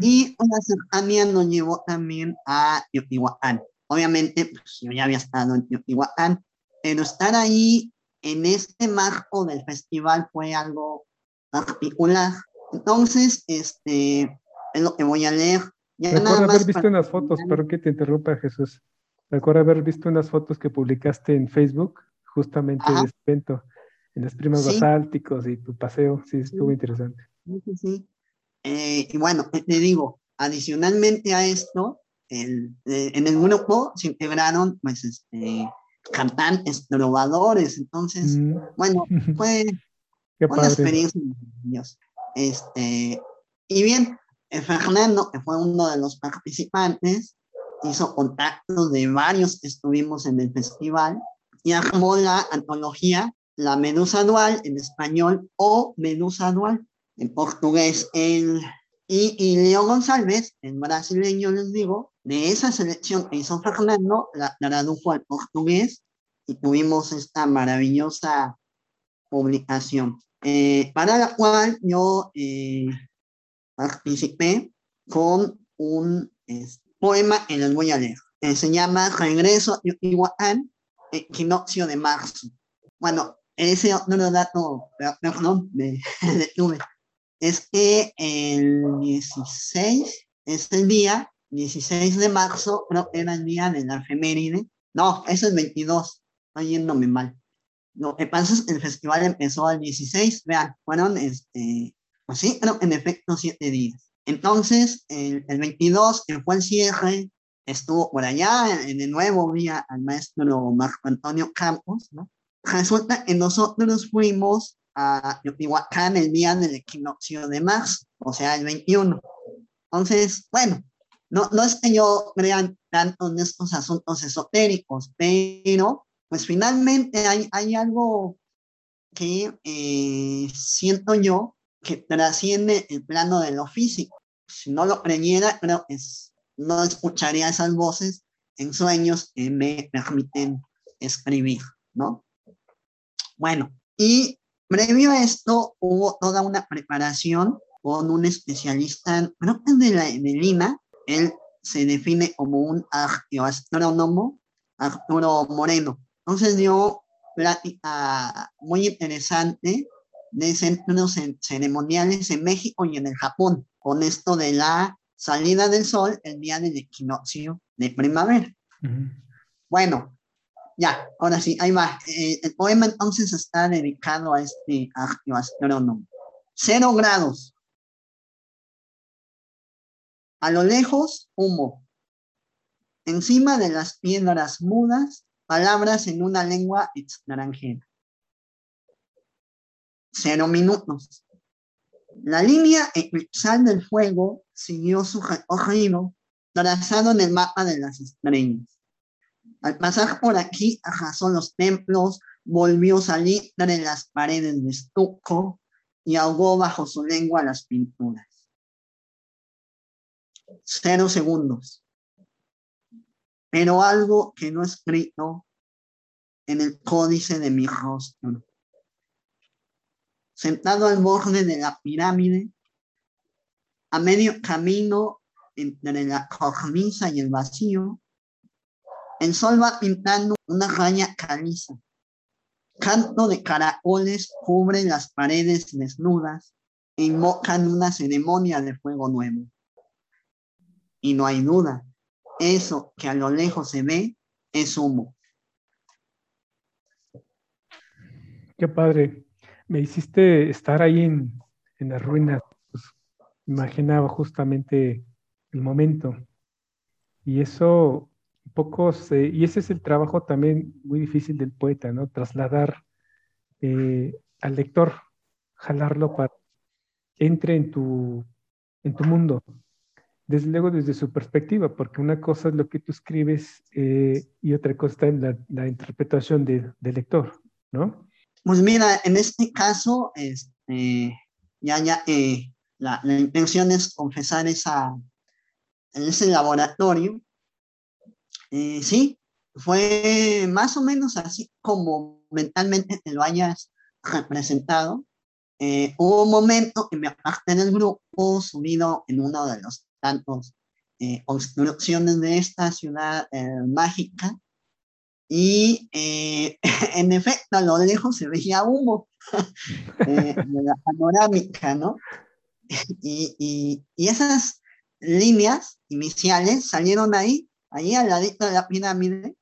y una cercanía nos llevó también a Teotihuacán. Obviamente, pues, yo ya había estado en Teotihuacán, pero estar ahí en este marco del festival fue algo particular. Entonces, este, es lo que voy a leer. Ya Recuerdo haber visto unas fotos, pero que te interrumpa Jesús. Recuerdo haber visto unas fotos que publicaste en Facebook justamente de este evento, en las primas basálticos y tu paseo, sí, estuvo interesante. Sí, sí. Eh, y bueno, te digo, adicionalmente a esto, el, eh, en el grupo se integraron, pues, este, cantantes, trovadores, entonces, mm. bueno, fue una experiencia maravillosa. Este, y bien, eh, Fernando, que fue uno de los participantes, hizo contactos de varios que estuvimos en el festival, y armó la antología La Medusa Dual en español o Medusa Dual en portugués. El, y, y Leo González, en brasileño les digo, de esa selección que hizo Fernando, la, tradujo al portugués y tuvimos esta maravillosa publicación, eh, para la cual yo eh, participé con un poema que les voy a leer. Eh, se llama Regreso a Iguacán equinoccio de marzo. Bueno, ese otro dato, perdón, me detuve. Es que el 16 es el día, 16 de marzo, creo que era el día de la efeméride. No, es el 22, estoy yéndome mal. Lo que pasa es que el festival empezó el 16, vean, fueron, este, pues sí, creo en efecto siete días. Entonces, el, el 22, que fue el cierre, estuvo por allá, en el nuevo día al maestro Marco Antonio Campos. Resulta que nosotros fuimos a Teotihuacán el día del equinoccio de marzo, o sea, el 21. Entonces, bueno, no, no es que yo crea tanto en estos asuntos esotéricos, pero pues finalmente hay, hay algo que eh, siento yo que trasciende el plano de lo físico. Si no lo creyera, que es no escucharía esas voces en sueños que me permiten escribir, ¿no? Bueno, y previo a esto hubo toda una preparación con un especialista, creo que de, la, de Lima, él se define como un arqueoastrónomo, Arturo Moreno. Entonces dio plática muy interesante de centros ceremoniales en México y en el Japón, con esto de la salida del sol el día del equinoccio de primavera. Bueno, ya, ahora sí, ahí va. Eh, el poema entonces está dedicado a este astrónomo. Cero grados. A lo lejos, humo. Encima de las piedras mudas, palabras en una lengua extranjera. Cero minutos. La línea eclipsal del fuego siguió su recorrido trazado en el mapa de las estrellas. Al pasar por aquí, arrasó los templos, volvió a salir de las paredes de estuco y ahogó bajo su lengua las pinturas. Cero segundos. Pero algo que no escrito en el códice de mi rostro. Sentado al borde de la pirámide, a medio camino entre la cornisa y el vacío, el sol va pintando una raya caliza. Canto de caracoles cubre las paredes desnudas e invocan una ceremonia de fuego nuevo. Y no hay duda, eso que a lo lejos se ve es humo. Qué padre. Me hiciste estar ahí en, en las ruinas. Pues, imaginaba justamente el momento. Y eso, pocos, y ese es el trabajo también muy difícil del poeta, ¿no? Trasladar eh, al lector, jalarlo para que entre en tu, en tu mundo. Desde luego desde su perspectiva, porque una cosa es lo que tú escribes eh, y otra cosa está en la, interpretación del lector, ¿no? Pues mira, en este caso, este, ya, ya, eh, la, la, intención es confesar esa, en ese laboratorio, eh, sí, fue más o menos así como mentalmente te lo hayas representado. Eh, hubo un momento que me aparté del grupo subido en uno de los tantos eh, construcciones de esta ciudad mágica y en efecto a lo lejos se veía humo de la panorámica, ¿no? Y, y, y esas líneas iniciales salieron ahí, ahí al ladito de la pirámide.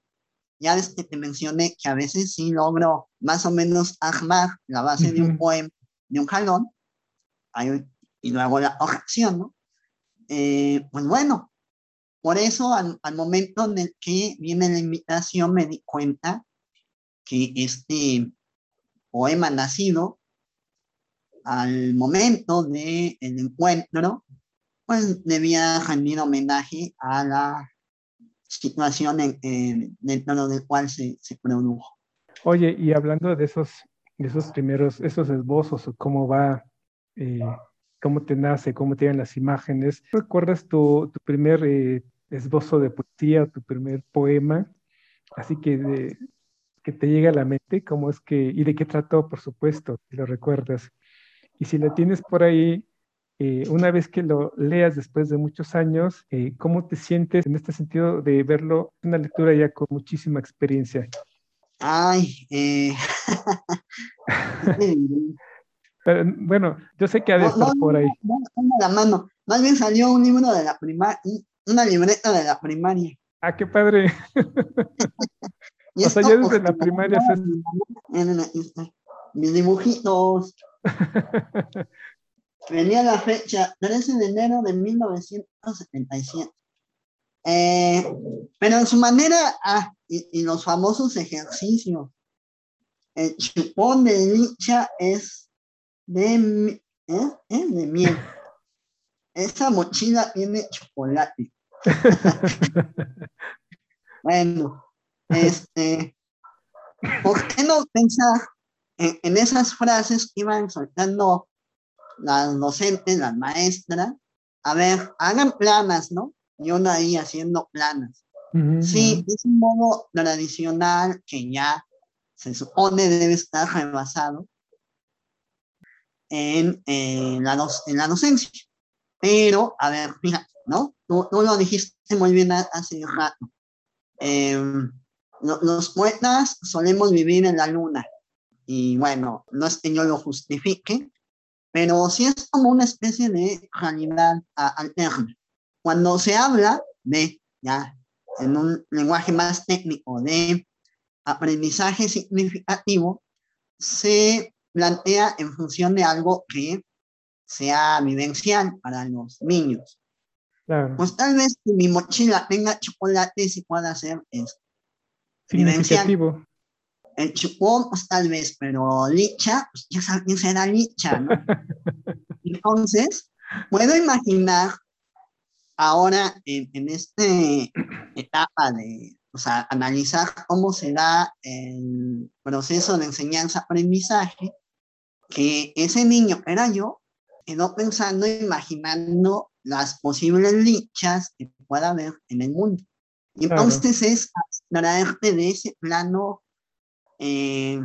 Ya ves que te mencioné que a veces sí logro más o menos armar la base de un poema, de un jalón, y luego la corrección, ¿no? Eh, pues bueno, por eso al, al, momento en el que viene la invitación me di cuenta que este poema nacido al momento del el encuentro pues debía rendir homenaje a la situación en, dentro del cual se, se, produjo. Oye, y hablando de esos, de esos primeros, esos esbozos, cómo va, eh, cómo te nace, cómo te dan las imágenes, ¿recuerdas tu, tu primer eh, esbozo de poesía, tu primer poema? Así que, de, que te llega a la mente, cómo es que, y de qué trató, por supuesto, si lo recuerdas. Y si lo tienes por ahí, eh, una vez que lo leas después de muchos años, eh, ¿cómo te sientes en este sentido de verlo, una lectura ya con muchísima experiencia? Ay, eh... Pero, bueno, yo sé que ha de estar por ahí. No, no, la mano. Más bien salió un libro de la primaria, una libreta de la primaria. Ah, qué padre. o sea, ya desde la primaria. Mis dibujitos. Venía la fecha 13 de enero de 1977. Eh, pero en su manera, ah, y, los famosos ejercicios. El chupón de licha es de, ¿eh? ¿Eh? de miel. Esa mochila tiene chocolate. Bueno, este, ¿por qué no pensar en, en esas frases que iban soltando las docentes, las maestras, a ver, hagan planas, ¿no? Y uno ahí haciendo planas. Sí, es un modo tradicional que ya se supone debe estar rebasado en, la, en la docencia. Pero, a ver, fíjate, ¿no? Tú, lo dijiste muy bien hace rato. Em, los poetas solemos vivir en la luna. Y bueno, no es que yo lo justifique, pero sí es como una especie de realidad alterna. Cuando se habla de, ya, en un lenguaje más técnico, de aprendizaje significativo, se plantea en función de algo que sea vivencial para los niños. Pues tal vez si mi mochila tenga chocolate, y pueda hacer esto. significativo. El chupón, pues tal vez, pero licha, pues ya saben será licha, ¿no? Entonces, puedo imaginar ahora en, en esta etapa de, o sea, analizar cómo será el proceso de enseñanza-aprendizaje, que ese niño era yo, quedó pensando, imaginando las posibles lichas que pueda haber en el mundo. Y entonces es traerte de ese plano eh,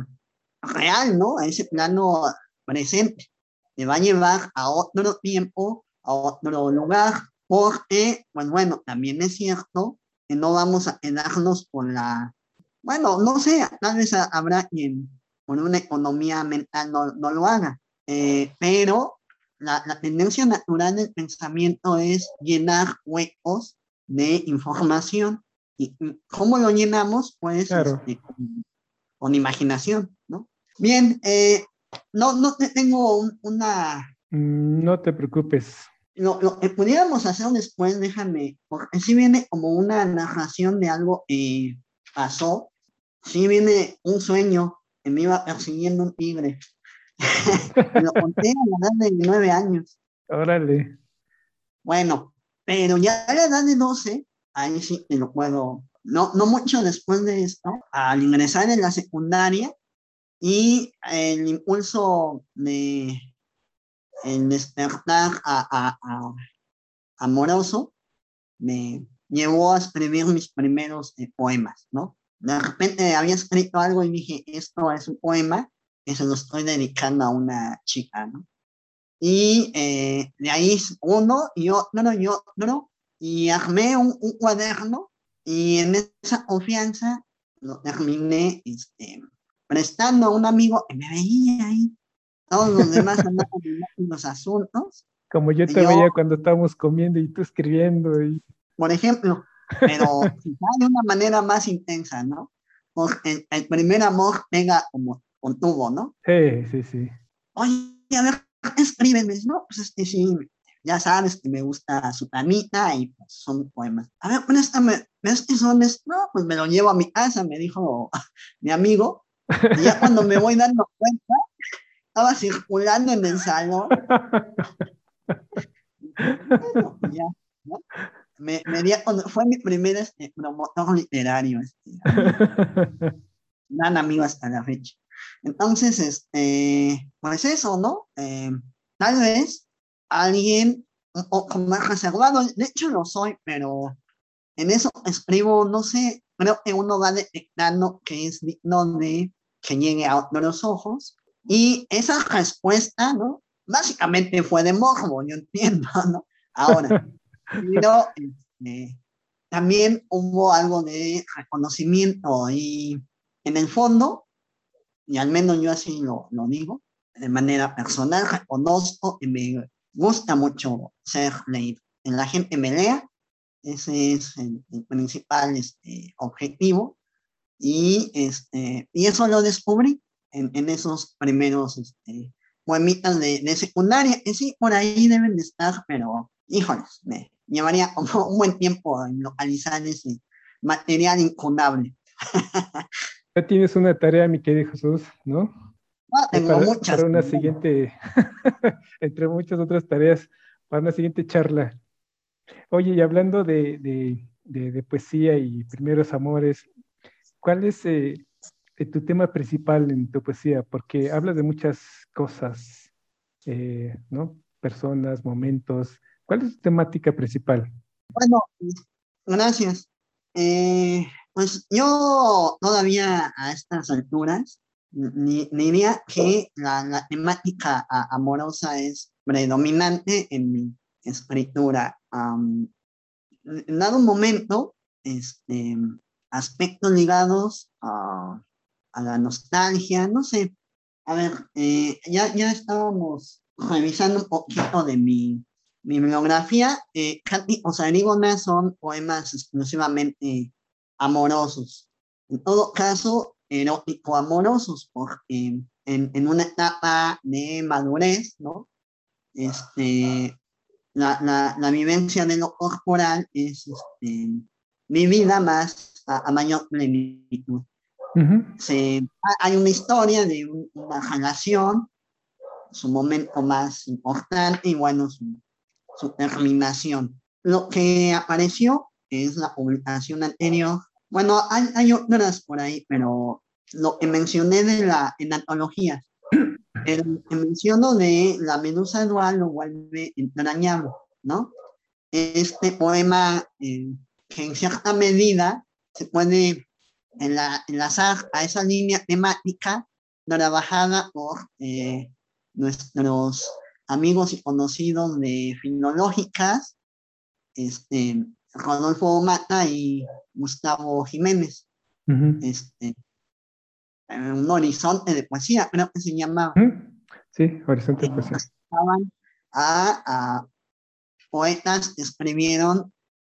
real, ¿no? A ese plano presente. Te va a llevar a otro tiempo, a otro lugar, porque, pues bueno, también es cierto que no vamos a quedarnos con la, bueno, no sé, tal vez habrá quien con una economía mental no, no lo haga, eh, pero la, la, tendencia natural del pensamiento es llenar huecos de información. ¿Y cómo lo llenamos? Pues este, con, imaginación, ¿no? Bien, eh, no, no tengo una... Mm, no te preocupes. Lo, lo, que pudiéramos hacer después, déjame, porque si viene como una narración de algo que pasó, si viene un sueño que me iba persiguiendo un tigre. lo conté a la edad de nueve años. Órale. Bueno, pero ya a la edad de 12, ahí sí te lo puedo, no, no mucho después de esto, al ingresar en la secundaria y el impulso de el despertar a, a, amoroso me llevó a escribir mis primeros eh, poemas, ¿no? De repente había escrito algo y dije, esto es un poema que se lo estoy dedicando a una chica, ¿no? Y eh, de ahí uno y otro y otro, y armé un, un, cuaderno y en esa confianza lo terminé este, prestando a un amigo que me veía ahí. Todos los demás andaban en los asuntos. Como yo te veía cuando estábamos comiendo y tú escribiendo. Y... Por ejemplo, pero de una manera más intensa, ¿no? El, el primer amor pega como con tubo, ¿no? Sí, sí, sí. Oye, a ver, escríbeme, ¿no? Pues este sí, ya sabes que me gusta su tanita y pues son poemas. A ver, préstame, ¿ves que son? No, pues me lo llevo a mi casa, me dijo mi amigo. Y ya cuando me voy dando cuenta, estaba circulando en el salón. bueno, ya, ¿no? Me, me di, fue mi primer este, promotor literario. Este, gran amigo hasta la fecha. Entonces, este, pues eso, ¿no? Eh, tal vez alguien un poco más reservado, de hecho lo soy, pero en eso escribo, no sé, creo que uno va detectando que es digno de que llegue a otros ojos. Y esa respuesta, ¿no? Básicamente fue de morbo, yo entiendo, ¿no? Ahora, pero este, también hubo algo de reconocimiento y en el fondo, y al menos yo así lo, lo digo, de manera personal, reconozco y me gusta mucho ser leído. En la gente me lea, ese es el, el principal este, objetivo. Y, este, y eso lo descubrí en, en esos primeros este, poemitas de, de, secundaria, que sí, por ahí deben de estar, pero híjoles, me llevaría como un buen tiempo en localizar ese material incunable. Ya tienes una tarea, mi querido Jesús, ¿no? No, tengo para, muchas. para una siguiente, entre muchas otras tareas, para una siguiente charla. Oye, y hablando de, de, de, de poesía y primeros amores, ¿cuál es eh, tu tema principal en tu poesía? Porque hablas de muchas cosas, eh, ¿no? Personas, momentos. ¿Cuál es tu temática principal? Bueno, gracias. Eh, pues yo todavía a estas alturas diría que la, temática amorosa es predominante en mi escritura. En dado momento, este, aspectos ligados a, a, la nostalgia, no sé. A ver, eh, ya, ya estábamos revisando un poquito de mi, mi bibliografía. Eh, o sea, son poemas exclusivamente amorosos. En todo caso, erótico amorosos, porque en, en, una etapa de madurez, ¿no? Este, la, la, la vivencia de lo corporal es este, vivida más a, mayor plenitud. hay una historia de una relación, su momento más importante y bueno, su, su terminación. Lo que apareció es la publicación anterior. Bueno, hay, hay otras por ahí, pero lo que mencioné de la en antología, el, menciono de la medusa dual lo vuelve entrañable, ¿no? Este poema eh, que en cierta medida se puede enlazar a esa línea temática trabajada por eh, nuestros amigos y conocidos de filológicas, este, Rodolfo Mata y Gustavo Jiménez. este, un horizonte de poesía, creo que se llama. Sí, horizonte de poesía. A, a, poetas que escribieron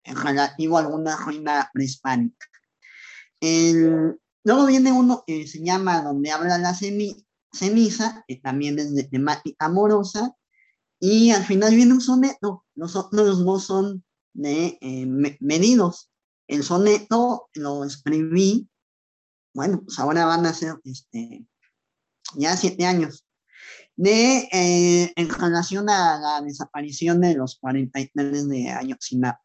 en relativo a alguna ruina prehispánica. luego viene uno que se llama Donde habla la ceniza, que también es de temática amorosa, y al final viene un soneto. Los otros dos son de eh, medidos. El soneto lo escribí, bueno, pues ahora van a ser este, ya siete años, de, eh, en relación a la desaparición de los 43 de Ayotzinapa.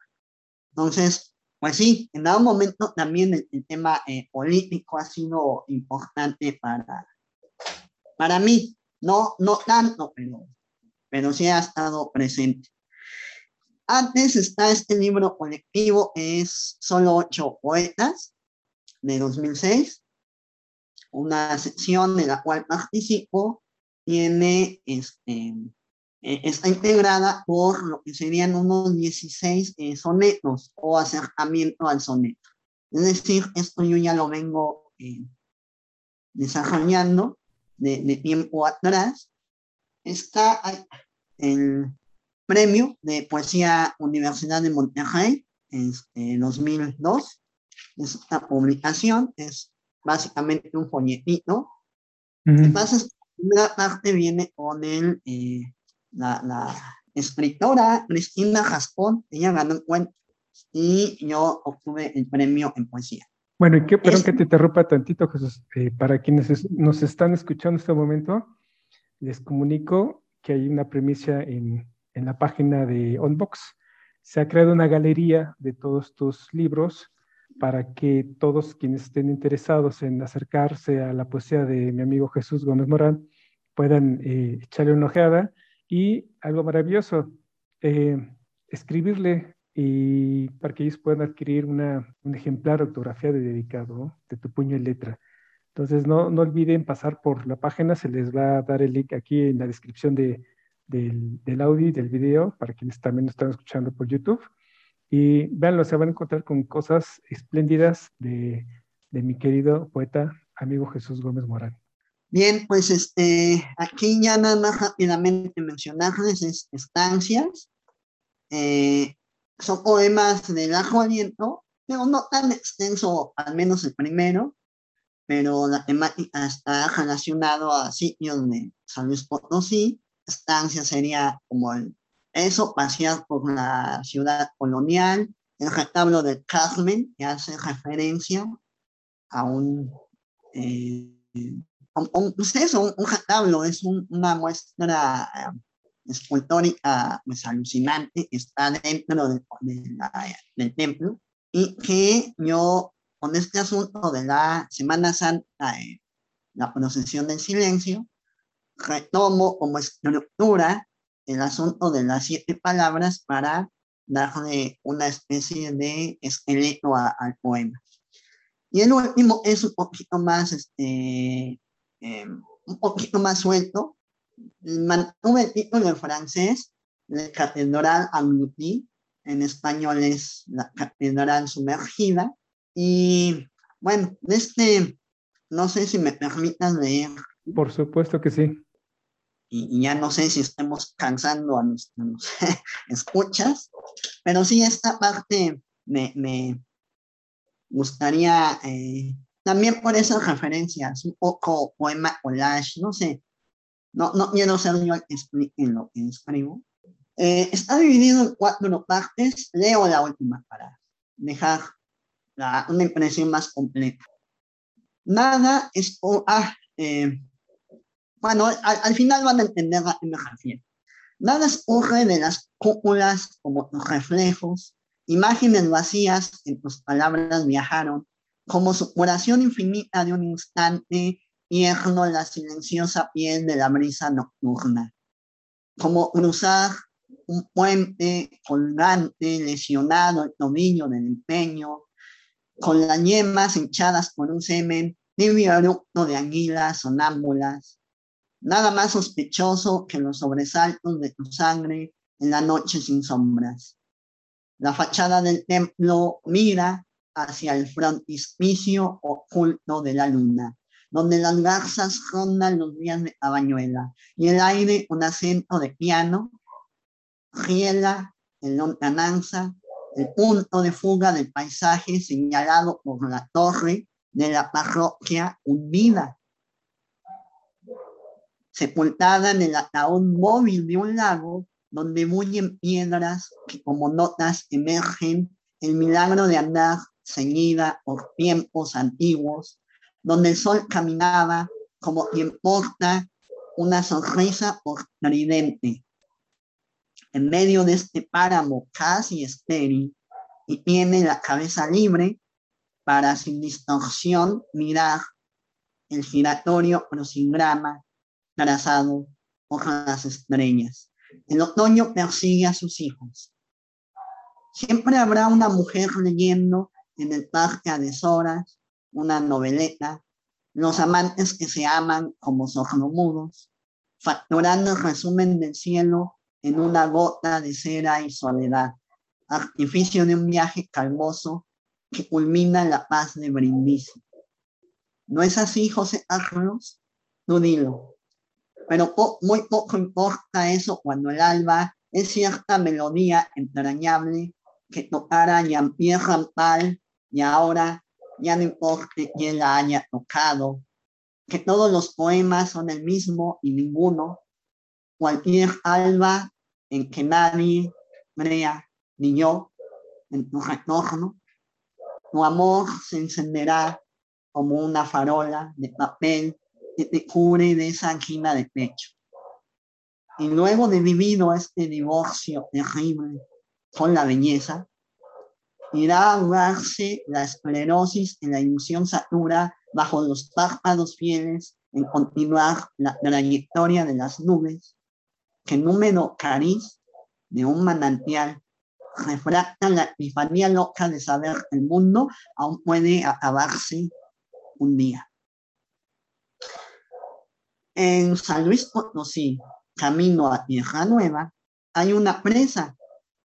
Entonces, pues sí, en dado momento también el, tema eh, político ha sido importante para, para mí. No, no tanto, pero, pero sí ha estado presente. Antes está este libro colectivo, es Solo ocho poetas, de 2006. Una sección de la cual participo tiene, este, e, está integrada por lo que serían unos 16 eh, sonetos o acercamiento al soneto. Es decir, esto yo ya lo vengo eh, desarrollando de, de, tiempo atrás. Está el premio de poesía Universidad de Monterrey, en 2002. Es una publicación, es básicamente un folletito. Entonces, la parte viene con el, eh, la, la, escritora Cristina Jaspón, ella ganó el cuento y yo obtuve el premio en poesía. Bueno, y qué, perdón que te interrumpa tantito, Jesús. Eh, para quienes nos están escuchando en este momento, les comunico que hay una premisa en en la página de Onbox. Se ha creado una galería de todos tus libros para que todos quienes estén interesados en acercarse a la poesía de mi amigo Jesús Gómez Morán puedan eh, echarle una ojeada y algo maravilloso, eh, escribirle y para que ellos puedan adquirir una, un ejemplar autografiado y dedicado de tu puño y letra. Entonces no, no olviden pasar por la página, se les va a dar el link aquí en la descripción de, del, audio y del video para quienes también nos están escuchando por YouTube. Y véanlo, se van a encontrar con cosas espléndidas de, de mi querido poeta, amigo Jesús Gómez Morán. Bien, pues este, aquí ya nada más rápidamente mencionarles estancias. Eh, son poemas de Lajo Aliento, pero no tan extenso, al menos el primero, pero la temática está relacionada a sitios de San Luis Potosí, estancia sería como el, eso, pasear por la ciudad colonial, el retablo de Carmen, que hace referencia a un, eh, un, pues eso, un, retablo, es una muestra eh, escultórica pues, alucinante, que está dentro de, del templo, y que yo, con este asunto de la Semana Santa, eh, la procesión del silencio, retomo como estructura el asunto de las siete palabras para darle una especie de esqueleto al poema. Y el último es un poquito más, este, em, un poquito más suelto. Mantuve el título en francés, de Catedral Anglouti, en español es la Catedral Sumergida. Y bueno, este, no sé si me permitan leer. Por supuesto que sí y, ya no sé si estemos cansando a nuestros escuchas, pero sí esta parte me, me gustaría, eh, también por esas referencias, un poco poema collage, no sé, no, no quiero ser yo el que explique lo que escribo. Eh, está dividido en cuatro partes, leo la última para dejar una impresión más completa. Nada es, ah, eh, bueno, al, final van a entender a qué me refiero. Nada ocurre de las cúpulas como reflejos, imágenes vacías en tus palabras viajaron, como su oración infinita de un instante hierno la silenciosa piel de la brisa nocturna. Como cruzar un puente colgante, lesionado el tobillo del empeño, con las yemas hinchadas por un semen, tibio eructo de anguilas sonámbulas. Nada más sospechoso que los sobresaltos de tu sangre en la noche sin sombras. La fachada del templo mira hacia el frontispicio oculto de la luna, donde las garzas rondan los días de cabañuela y el aire un acento de piano riela en lontananza el punto de fuga del paisaje señalado por la torre de la parroquia hundida, sepultada en el ataúd móvil de un lago donde bullen piedras que como notas emergen el milagro de andar ceñida por tiempos antiguos, donde el sol caminaba como quien porta una sonrisa por tridente. En medio de este páramo casi estéril y tiene la cabeza libre para sin distorsión mirar el giratorio crucigrama trazado por las estrellas. El otoño persigue a sus hijos. Siempre habrá una mujer leyendo en el parque a deshoras, una noveleta, los amantes que se aman como sordomudos, facturando el resumen del cielo en una gota de cera y soledad, artificio de un viaje calmoso que culmina la paz de Brindisi. ¿No es así, José Carlos? Tú dilo. Pero muy poco importa eso cuando el alba es cierta melodía entrañable que tocara Jean-Pierre Rampal y ahora ya no importa quién la haya tocado, que todos los poemas son el mismo y ninguno, cualquier alba en que nadie crea, ni yo, en tu retorno, tu amor se encenderá como una farola de papel que te cubre de esa angina de pecho. Y luego de vivido este divorcio terrible con la belleza, irá a ahogarse la esclerosis en la ilusión satura bajo los párpados fieles en continuar la trayectoria de las nubes, que número cariz de un manantial refracta la epifanía loca de saber el mundo aún puede acabarse un día. En San Luis Potosí, camino a Tierra Nueva, hay una presa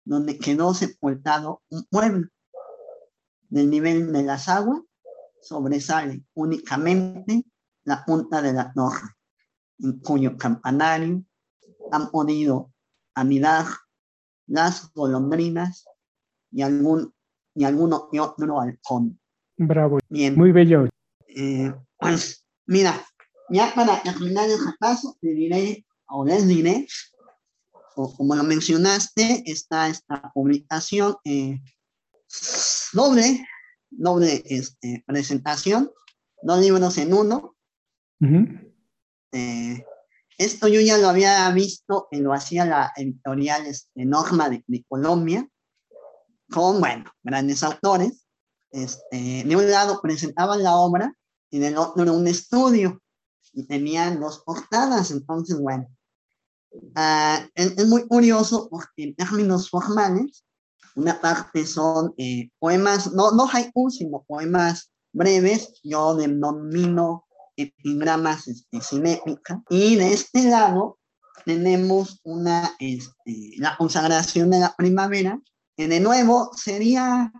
donde quedó sepultado un pueblo. Del nivel de las aguas sobresale únicamente la punta de la torre, en cuyo campanario han podido anidar las golondrinas y algún y alguno y otro halcón. Bravo. Bien. Muy bello. Eh, pues mira, ya para terminar el repaso, te diré o les diré como lo mencionaste, está esta publicación eh, doble, doble este, presentación, dos libros en uno. Eh, esto yo ya lo había visto, y lo hacía la editorial este, Norma de, Colombia, con, bueno, grandes autores. Este, de un lado presentaban la obra y del otro un estudio y tenían dos portadas, entonces, bueno, Ah, es, muy curioso porque en términos formales, una parte son eh, poemas, no, no haiku, sino poemas breves, yo denomino epigramas este. Y de este lado tenemos una, este, la consagración de la primavera, que de nuevo sería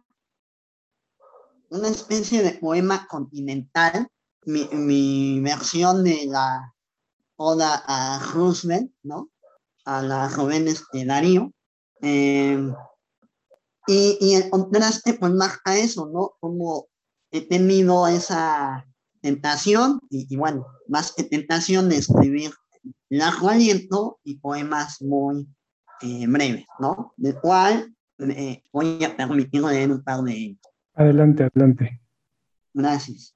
una especie de poema continental. Mi, mi versión de la oda a Roosevelt, ¿no? A las jóvenes de Darío. Eh, y, y, el contraste, pues más a eso, ¿no? Como he tenido esa tentación, y, bueno, más que tentación de escribir largo aliento y poemas muy eh, breves, ¿no? Del cual eh, voy a permitir leer un par de ellos. Adelante, adelante. Gracias.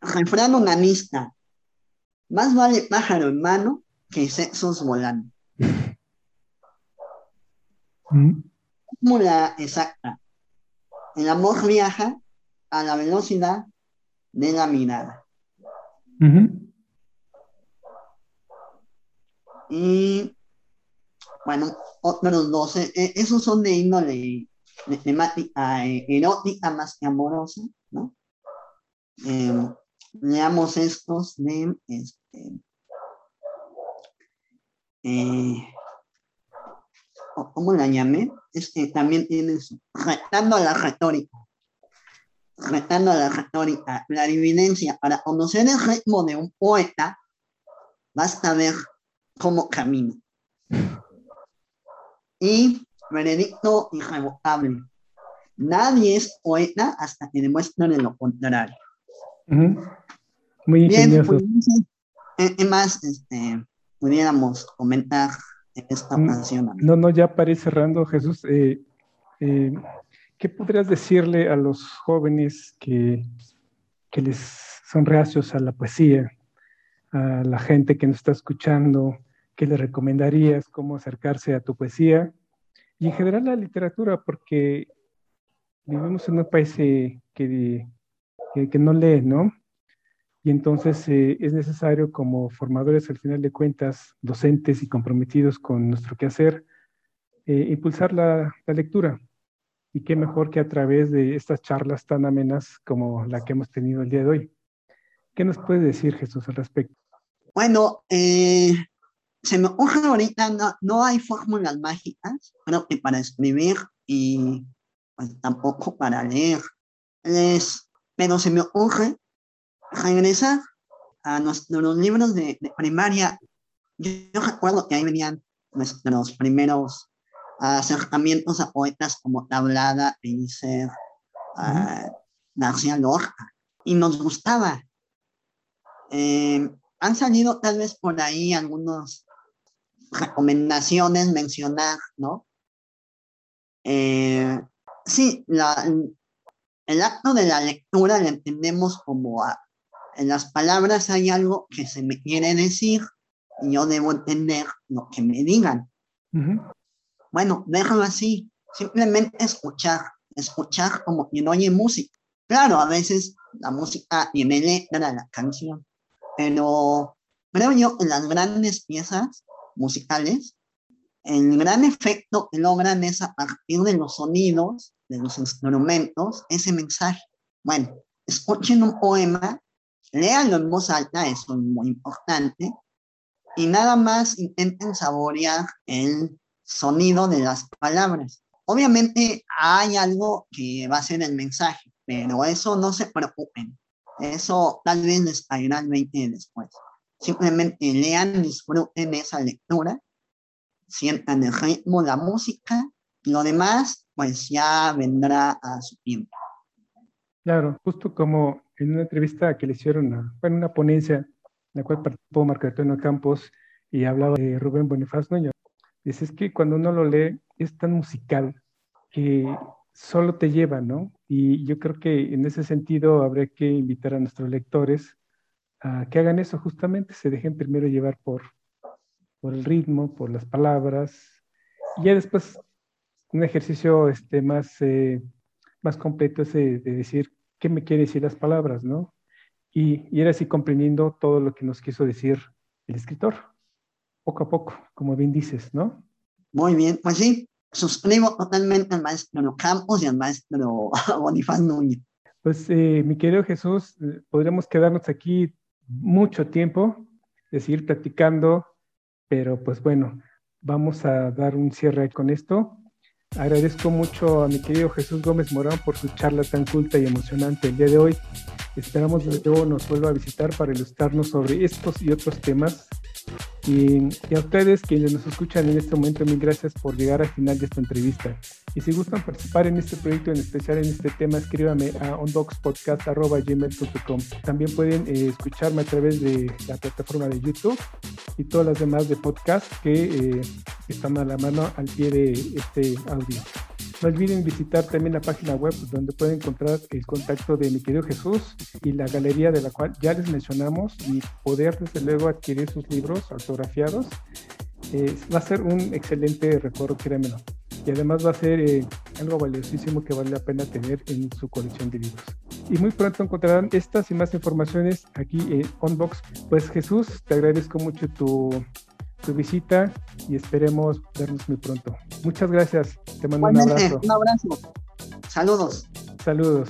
Refrán humanista. Más vale pájaro en mano que sexos volando. Mm. Fórmula exacta. El amor viaja a la velocidad de la mirada. Ujú. Y bueno, otros dos, eh, eh, esos son de índole de temática eh, erótica más que amorosa, ¿no? Eh, leamos estos de este. ¿Cómo la llamé? Este también tiene su. Retando a la retórica. Retando a la retórica. La evidencia. Para conocer el ritmo de un poeta, basta ver cómo camina. Y veredicto irrevocable. Nadie es poeta hasta que demuestren lo contrario. Ujú. Muy Bien, pues, ¿qué- más este, pudiéramos comentar en esta Mm, ocasión? No, no, ya para ir cerrando, Jesús, eh, eh, ¿qué podrías decirle a los jóvenes que, que les son reacios a la poesía, a la gente que nos está escuchando? ¿Qué les recomendarías? ¿Cómo acercarse a tu poesía? Y en general la literatura, porque vivimos en un país eh, que, que, que no lee, ¿no? Y entonces eh, es necesario como formadores, al final de cuentas, docentes y comprometidos con nuestro quehacer, eh, impulsar la, la lectura. Y qué mejor que a través de estas charlas tan amenas como la que hemos tenido el día de hoy. ¿Qué nos puede decir Jesús al respecto? Bueno, eh, se me ocurre ahorita, no, no hay fórmulas mágicas, creo que para escribir y pues, tampoco para leer. Es, pero se me ocurre regresar a nuestros libros de, de primaria. Yo, yo recuerdo que ahí venían nuestros primeros acercamientos a poetas como Tablada, Pellicer, ah, García Lorca, y nos gustaba. Eh, han salido tal vez por ahí algunas recomendaciones mencionar, ¿no? Eh, sí, el acto de la lectura lo entendemos como a- en las palabras hay algo que se me quiere decir y yo debo entender lo que me digan. Ujú, Bueno, déjalo así, simplemente escuchar, escuchar como quien oye música. Claro, a veces la música tiene letra, la canción, pero creo yo que las grandes piezas musicales, el gran efecto que logran es a partir de los sonidos, de los instrumentos, ese mensaje. Bueno, escuchen un poema, léanlo en voz alta, eso es muy importante, y nada más intenten saborear el sonido de las palabras. Obviamente hay algo que va a ser el mensaje, pero eso no se preocupen. Eso tal vez les caerá el 20 después. Simplemente lean, disfruten esa lectura, sientan el ritmo, la música, y lo demás, pues ya vendrá a su tiempo. Claro, justo como en una entrevista que le hicieron, a, bueno, una ponencia en la cual participó Marco Antonio Campos y hablaba de Rubén Bonifaz Nuño. Es que cuando uno lo lee es tan musical que solo te lleva, ¿no? Y yo creo que en ese sentido habría que invitar a nuestros lectores a que hagan eso justamente, se dejen primero llevar por, por el ritmo, por las palabras, y ya después un ejercicio este, más, eh, más completo es de, de decir qué me quiere decir las palabras, ¿no? Y, y ir así comprendiendo todo lo que nos quiso decir el escritor, poco a poco, como bien dices, ¿no? Muy bien, pues sí, suscribo totalmente al maestro Campos y al maestro Bonifaz Núñez. Pues eh, mi querido Jesús, eh, podríamos quedarnos aquí mucho tiempo, de seguir platicando, pero pues bueno, vamos a dar un cierre con esto. Agradezco mucho a mi querido Jesús Gómez Morán por su charla tan culta y emocionante el día de hoy. Esperamos que luego nos vuelva a visitar para ilustrarnos sobre estos y otros temas. Y, a ustedes quienes nos escuchan en este momento, mil gracias por llegar al final de esta entrevista. Y si gustan participar en este proyecto, en especial en este tema, escríbame a onboxpodcast.gmail.com. También pueden eh, escucharme a través de la plataforma de YouTube y todas las demás de podcast que eh, están a la mano al pie de este audio. No olviden visitar también la página web donde pueden encontrar el contacto de mi querido Jesús y la galería de la cual ya les mencionamos y poder desde luego adquirir sus libros autografiados. Eh, va a ser un excelente recuerdo, créanmelo. Y además va a ser eh, algo valiosísimo que vale la pena tener en su colección de libros. Y muy pronto encontrarán estas y más informaciones aquí en Unbox. Pues Jesús, te agradezco mucho tu, tu visita y esperemos vernos muy pronto. Muchas gracias. Te mando un abrazo. Un abrazo. Saludos. Saludos.